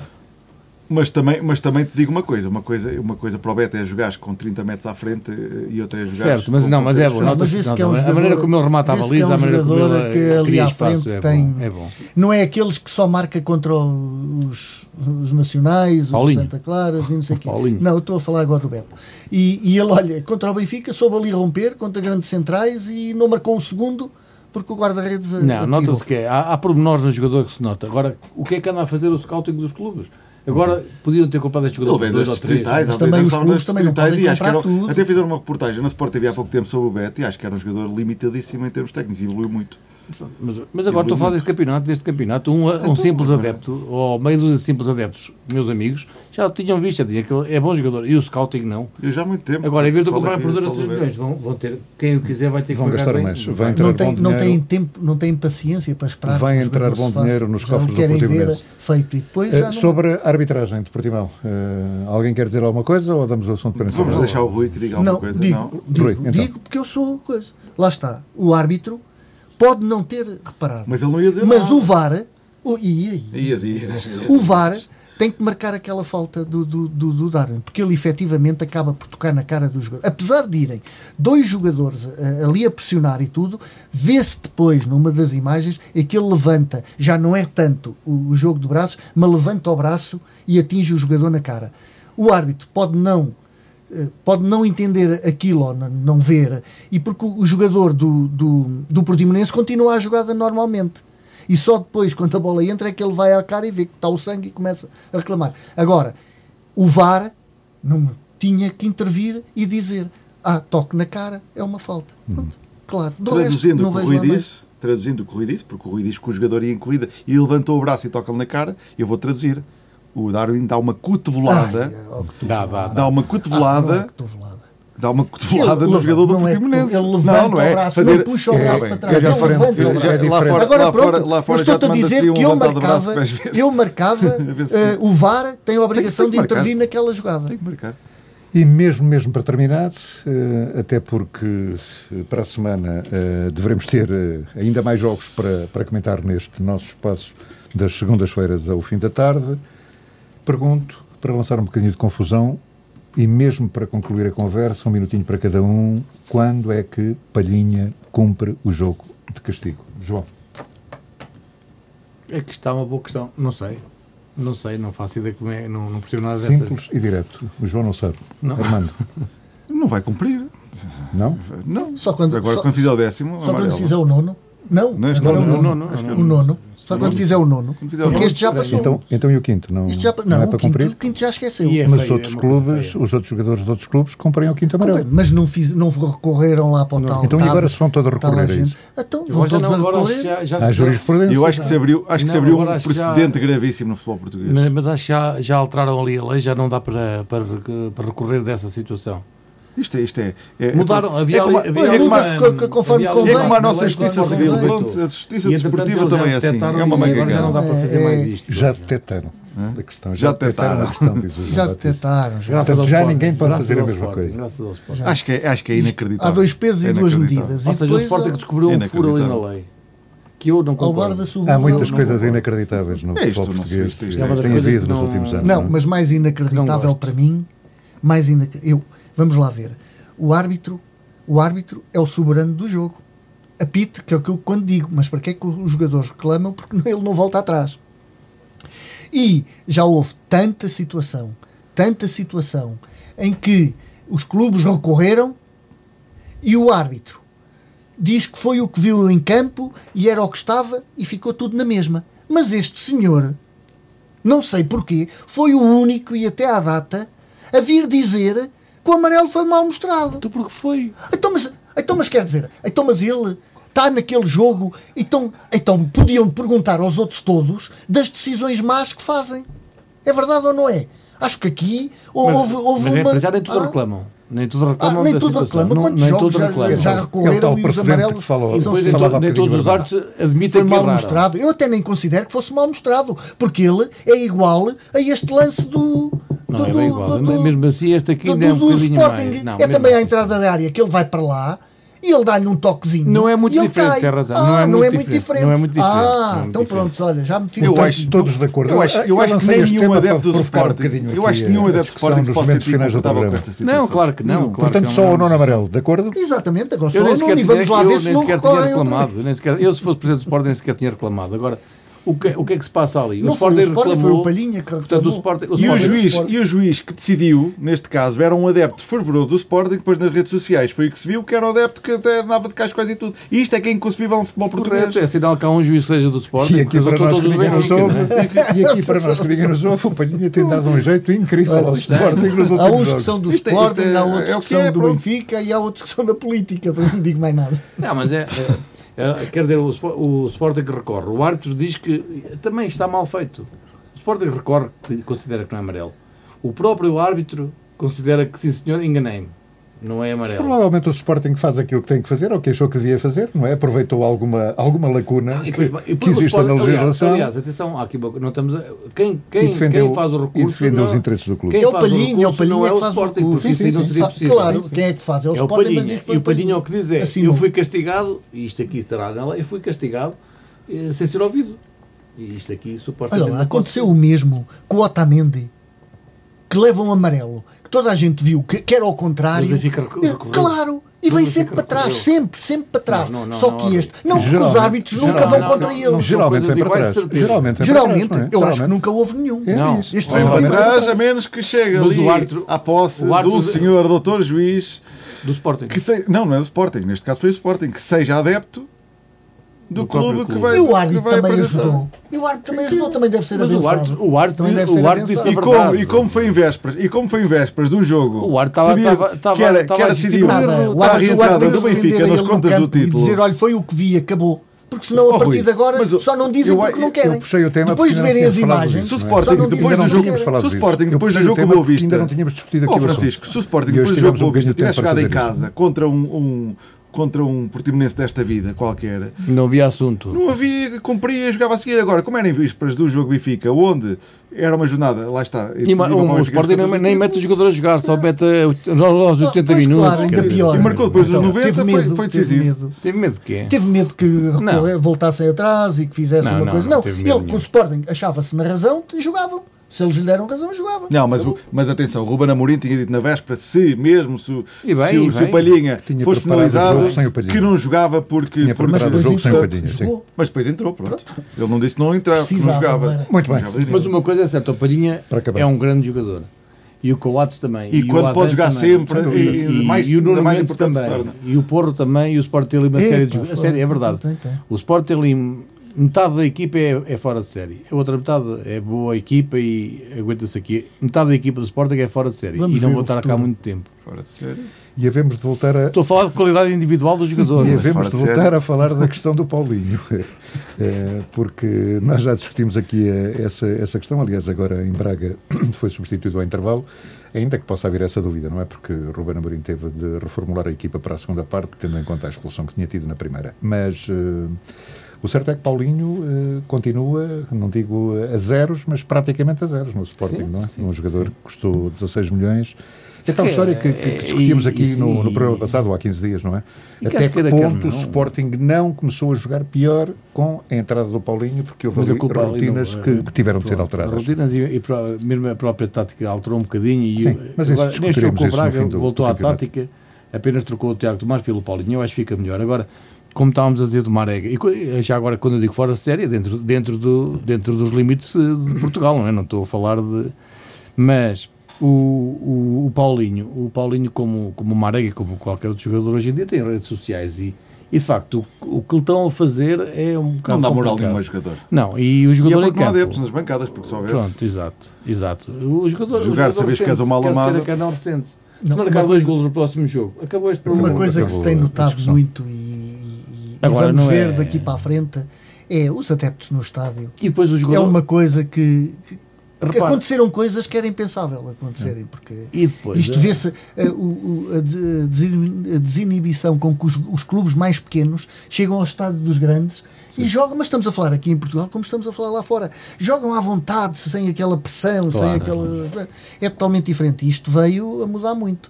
Mas também, mas também te digo uma coisa, uma coisa, uma coisa para o Beto é jogar com 30 metros à frente eh, e outra é jogar Certo, mas não, mas é bom. Não, nota-se- mas esse nota- que é um a jogador- maneira como ele remata a que baliza, é um a maneira como ele que ali cria à espaço, frente é tem- bom. É bom. Não é aqueles que só marca contra os, os nacionais, os Paulinho. Santa Claras e não sei o quê. Paulinho. Não, eu estou a falar agora do Beto. E, e ele, olha, contra o Benfica soube ali romper contra grandes centrais e não marcou o segundo porque o guarda-redes Não, nota-se que é. Há, há pormenores no jogador que se nota. Agora, o que é que anda a fazer o scouting dos clubes? Agora, podiam ter comprado este jogador Ele vem dois das ou três. distritais, Mas há também os clubes também não podem e acho que era- tudo. Até fizeram uma reportagem na Sport TV há pouco tempo sobre o Beto e acho que era um jogador limitadíssimo em termos técnicos e evoluiu muito. Mas, mas agora estou a falar deste campeonato, deste campeonato. Um, um simples adepto, ou meio dos simples adeptos, meus amigos, já tinham visto, já que é bom jogador. E o scouting não. Eu já há muito tempo. Agora, em vez de comprar por 2 ou falo 3 do milhões, vão, vão ter, quem o quiser vai ter que Vão gastar bem. mais. Vai. Entrar Não bom tem, não, tem tempo, não tem paciência para esperar Vai entrar bom dinheiro nos Já cofres do querem ver Portimonense. feito e depois Eh, já não... Sobre a arbitragem de Portimão, eh, alguém quer dizer alguma coisa ou damos o assunto para Vamos deixar o Rui que diga alguma Não, coisa. digo, não? digo, Rui, então. digo porque eu sou coisa. Lá está. O árbitro pode não ter reparado. Mas ele não ia dizer Mas nada. o VAR, o, ia, ia. Ias, ias. o VAR tem que marcar aquela falta do, do, do, do Darwin, porque ele efetivamente acaba por tocar na cara do jogador. Apesar de irem dois jogadores eh, ali a pressionar e tudo, vê-se depois numa das imagens é que ele levanta, já não é tanto o, o jogo de braços, mas levanta o braço e atinge o jogador na cara. O árbitro pode não pode não entender aquilo ou não ver, e porque o jogador do, do, do Portimonense continua a jogada normalmente. E só depois, quando a bola entra, é que ele vai à cara e vê que está o sangue e começa a reclamar. Agora, o VAR não tinha que intervir e dizer: Ah, toque na cara, é uma falta. Pronto, claro. Do resto, Traduzindo não o disse, traduzindo o que o Rui disse, porque o Rui diz que o jogador ia em corrida e levantou o braço e toca-lhe na cara, eu vou traduzir. O Darwin dá uma cotovelada, é, ó, que tu- Dá, dá, dá. dá uma Ah, não é cotovelada, dá uma cotovelada no jogador do não é Portimonense. ele levanta o braço, não puxa o É, braço bem, para trás, é ele levanta o Já- braço. lá fora- Agora lá pronto, fora- lá fora eu estou-te a dizer assim um que eu de braço marcava, eu marcava, eh, o VAR tem a obrigação Tem de intervir naquela jogada. Tem que marcar. E mesmo, mesmo para terminar, eh, até porque eh, para a semana eh, devemos ter ainda mais jogos para, para comentar neste nosso espaço das segundas-feiras ao fim da tarde, pergunto, para lançar um bocadinho de confusão e mesmo para concluir a conversa, um minutinho para cada um, quando é que Palhinha cumpre o jogo de castigo? João. É que está uma boa questão. Não sei. Não sei, não faço ideia como é. Não, não percebo nada dessa. Simples e direto. O João não sabe. Não. Armando. Não vai cumprir. Não? Não. Só quando- Agora, só- quando fizer o décimo, Só quando amarelo. fizer o nono. Não, Não, este agora não, é o não, nono. não, não, O nono. Só quando fizer o nono. O Porque nono, este já passou. Então, então e o quinto? Não, já, não, não, é o, para quinto, cumprir? o quinto já esqueceu. É Mas feio, outros é clubes, os outros jogadores de outros clubes cumprem ao quinto amarelo. Mas não, fiz, não recorreram lá para o tal. Então, e agora se vão todos estava recorrer a isso? Então vão todos não, a recorrer. já, já, Há já- jurisprudência. Eu acho que se abriu, acho que se Não, abriu um precedente gravíssimo no futebol português. Mas, mas acho que já, já alteraram ali a lei, já não dá para, para, para recorrer dessa situação. Isto é, isto é. é Mudaram, é, havia como, ali- é, havia como, ali muda-se uma- co- conforme havia convém. é como a nossa justiça conforme civil. Pronto, a justiça desportiva também é assim. É uma e agora já não dá para fazer É, mais isto. Já detectaram a questão. Já Já detectaram a questão, diz Já Batista. detectaram. Já. Portanto, já ninguém pode graças fazer a mesma coisa. Acho que é, acho que é inacreditável. Há dois pesos É e duas medidas. Ou E seja, o Sporting descobriu um furo ali na lei. Que eu não concordo. Há muitas não coisas inacreditáveis no É futebol não sei, português. isto- é Tem havido nos não- últimos anos. Não, é? mas mais Não inacreditável para mim, mais inacreditável. Eu, vamos lá ver. O árbitro, o árbitro é o soberano do jogo. Apite, que é o que eu quando digo, mas para que é que os jogadores reclamam? Porque ele não volta atrás. E já houve tanta situação, tanta situação em que os clubes recorreram e o árbitro diz que foi o que viu em campo e era o que estava e ficou tudo na mesma. Mas este senhor, não sei porquê, foi o único e até à data a vir dizer que o amarelo foi mal mostrado. Então porque foi? Então, mas, então, mas quer dizer, então, mas ele está naquele jogo, então, então podiam perguntar aos outros todos das decisões más que fazem. É verdade ou não é? Acho que aqui houve, houve Mas é, uma. para já nem todos Ah, reclamam. Nem todos ah, reclamam nem da tudo situação. reclama. Não- Quantos nem jogos já, reclamam. já É o recorreram e os amarelos que falou- E são depois nem, to- nem todos os árbitros admitem foi que mal erraram. mostrado. Eu até nem considero que fosse mal mostrado, porque ele é igual a este lance do. Não, do, é do- bem igual. do- do- mesmo assim, este aqui do, ainda é um do- do Sporting. mais. Não, é também à assim. entrada da área que ele vai para lá e ele dá-lhe um toquezinho. Não é muito e ele diferente, cai. tem razão. Ah, Não é não muito é muito diferente. diferente. Não é muito diferente. Ah, é muito então diferente. pronto, olha, já me fico. Eu acho- todos de acordo. Eu acho, eu acho que nem nenhum adepto do um Sporting. bocadinho Eu acho que nenhum adepto do Sporting pode momentos sentir finais do com programa. esta situação. Não, claro que não. Claro Portanto, que só o nono amarelo, de acordo? Exatamente, agora só Eu nem não, sequer e tinha, vamos lá eu ver se nem não reclamado. Eu, se fosse presidente do Sporting, nem sequer tinha reclamado. Agora, o que, o que é que se passa ali? Não foi o Sporting Sporting, foi reclamou. o Palhinha que Portanto, o reclamou. Sporting, o E o, Sporting- juiz, Sporting. e o juiz que decidiu, neste caso, era um adepto fervoroso do Sporting, depois nas redes sociais foi o que se viu, que era um adepto que até andava de cascóis e tudo. E isto é que é inconcebível no futebol português. É sinal que há um juiz que seja do Sporting. E aqui para nós que ninguém nos ouve, é? e aqui para nós que ninguém nos ouve, o Palhinha tem dado um jeito incrível ao Sporting nos Há uns que jogos. são do Isto é- Sporting, é- há outros é o que são é, do pronto. Benfica e há outros que são da política, para não digo mais nada. Não, mas é, é- é- quer dizer, o, o Sporting recorre. O árbitro diz que também está mal feito. O Sporting recorre, considera que não é amarelo. O próprio árbitro considera que, sim senhor, enganei-me. Não é Mas amarelo. provavelmente o Sporting faz aquilo que tem que fazer, ou que achou que devia fazer, não é? Aproveitou alguma, alguma lacuna E que, depois- e que o existe na Sporting- aliás, legislação Aliás, atenção, há aqui não estamos a- quem, e quem, defendeu, quem faz o e recurso. defendeu não- os interesses do clube. Quem É o faz o Palhinha, é o não é que o faz o Sporting, recurso. Sim, sim, não sim. seria Ah, possível. claro, quem é que faz? É o É o Sporting, mas para E o Palhinha é o que diz é, Assinou. eu fui castigado, e isto aqui estará na lei, eu fui castigado eh, sem ser ouvido. E isto aqui Olha supostamente. lá, aconteceu o mesmo com o Otamendi, que leva um amarelo, que toda a gente viu que, que era ao contrário. Eh. Claro, E vem sempre para trás, recorreu. sempre, sempre para trás. Não, não, não, Só que este. Não, porque os Geralmente- árbitros nunca geralmente- vão contra não, Geralmente vem para trás. certeza. Geralmente Geralmente, trás, é? eu acho que Geralmente. nunca houve nenhum. É Não. isso. Este Vem para trás, a menos que chegue Mas ali o árbitro- à posse o árbitro- do senhor doutor juiz, Do Sporting. que se- não, não é do Sporting, neste caso foi o Sporting, que seja adepto do, Do clube, próprio que clube. vai E o árbitro vai também apresentar. ajudou. E o árbitro também ajudou, também deve ser Mas o avançado. árbitro, o árbitro, Também deve o ser árbitro disse E como, e como foi em vésperas, e como foi em vésperas de um jogo, O árbitro estava- podia- estava- estava- que era, que era a decidido o a árbitro, o do Benfica nas contas do campo e título. dizer, olha, foi o que vi, acabou. Porque senão, Oh, a partir Rui, de agora, mas o- só não dizem eu- porque não eu querem. puxei o tema Depois de verem as imagens, disso, Se o é? Sporting, depois do jogo- Se o. Sporting, Eu depois do o jogo o Boa porque Ainda Vista- não tínhamos discutido aqui o assunto. Francisco, se o Sporting depois do jogo o Boa Vista tivesse jogado em casa contra um- contra um portimonense desta vida qualquer, Não havia assunto. não havia, cumpria, jogava a seguir. Agora, como era em vésperas do jogo Benfica, onde era uma jornada, lá está. E ma- um, o Sporting nem, nem mete o título. jogador a jogar, só mete aos aos 80 Pois, minutos. claro, ainda pior. E marcou depois dos Então, 90, teve foi- medo, foi teve decisivo. medo. Teve medo de quê? Teve medo que Não. voltassem atrás e que fizessem Não, uma não, coisa. não Não, teve ele com o Sporting achava-se na razão e jogavam. Se eles lhe deram razão, jogava. Não, mas, o- mas atenção, o Ruben Amorim tinha dito na véspera, se mesmo se, o- E bem, se, e o, se o Palhinha fosse penalizado, que não jogava porque... Tinha porque preparado o jogo sem o Palhinha, sim. Mas depois entrou, pronto. Ele não disse que não entrava, que não jogava. Muito bem. Mas uma coisa é certa, o Palhinha é um grande jogador. E o Coates também. E o quando pode jogar também. sempre, Sem e- e mais- e o Nuno mais também. E o Porro também. E o Sport tem ali uma Epa, série de jogadores. A série, é verdade. Tem, tem. O Sport tem ali metade da equipa é, é fora de série. A outra metade é boa equipa e aguenta-se aqui. Metade da equipa do Sporting é fora de série. Vamos e não vou estar cá muito tempo. Fora de série. E havemos de voltar a, Estou a falar de qualidade individual do jogador. E havemos de voltar série. a falar da questão do Paulinho, Eh, porque nós já discutimos aqui eh, essa, essa questão. Aliás, agora em Braga foi substituído ao intervalo, ainda que possa haver essa dúvida, não é? Porque Ruben Amorim teve de reformular a equipa para a segunda parte, tendo em conta a expulsão que tinha tido na primeira. Mas eh, o certo é que Paulinho eh, continua, não digo a zeros, mas praticamente a zeros no Sporting, Sim, não é? sim, um jogador que custou 16 milhões. É tal Que- história que, que é- discutíamos e- aqui e no, no sim. programa passado, ou há 15 dias, não é? Até que quer ponto o. Sporting não começou a jogar pior com a entrada do Paulinho, porque houve rotinas não- que, que tiveram de ser alteradas. Rotinas e, e mesmo a própria tática alterou um bocadinho e Sim, o- mas isso agora, neste jogo com o isso no Braga fim do- voltou à tática, apenas trocou o Tiago Tomás pelo Paulinho, eu acho que fica melhor. Agora, como estávamos a dizer do Marega, e co- já agora quando eu digo fora de série, é dentro, dentro, do, dentro dos limites eh, de Portugal, não é? Não estou a falar de... Mas o, o, o Paulinho, o Paulinho como, como o Marega, como qualquer outro jogador hoje em dia, tem redes sociais e, e de facto o, o que lhe estão a fazer é um bocado Não dá moral nenhuma ao jogador. Não, e o E é jogador em porque não há adeptos nas bancadas, porque só vê Pronto, exato, exato. O jogador, Jogar, jogador sabes que és uma alamada. Se marcar dois golos no próximo jogo, acabou este problema. Uma coisa que se tem notado muito e, e- e Agora, vamos não ver é- daqui para a frente é os adeptos no estádio. E depois o É jogador... uma coisa que, que- que aconteceram coisas que era impensável acontecerem, porque e depois, isto é- vê-se eh, a, desin- a desinibição com que os, os clubes mais pequenos chegam ao estádio dos grandes e jogam, mas estamos a falar aqui em Portugal como estamos a falar lá fora. Jogam à vontade, sem aquela pressão, sem Claro. aquela. É totalmente diferente. Isto veio a mudar muito.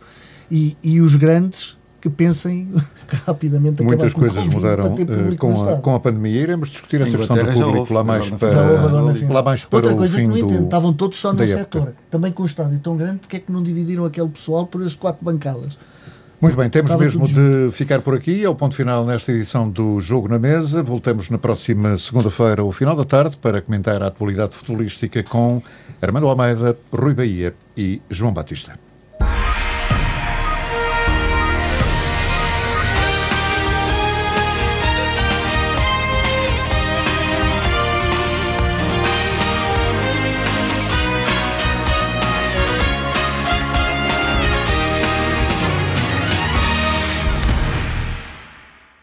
E, e os grandes que pensem rapidamente Muitas com o coisas Covid mudaram eh, com, a, com a pandemia. Iremos discutir essa questão do público houve, lá mais para, lá mais para Outra o coisa que fim não do, entendo, estavam todos só no época. setor, também com um estádio tão grande, porque é que não dividiram aquele pessoal por as quatro bancadas? Muito bem, temos Estava mesmo de ficar por aqui. É o ponto final nesta edição do Jogo na Mesa. Voltamos na próxima segunda-feira, ao final da tarde, para comentar a atualidade futebolística com Armando Almeida, Rui Bahia e João Batista.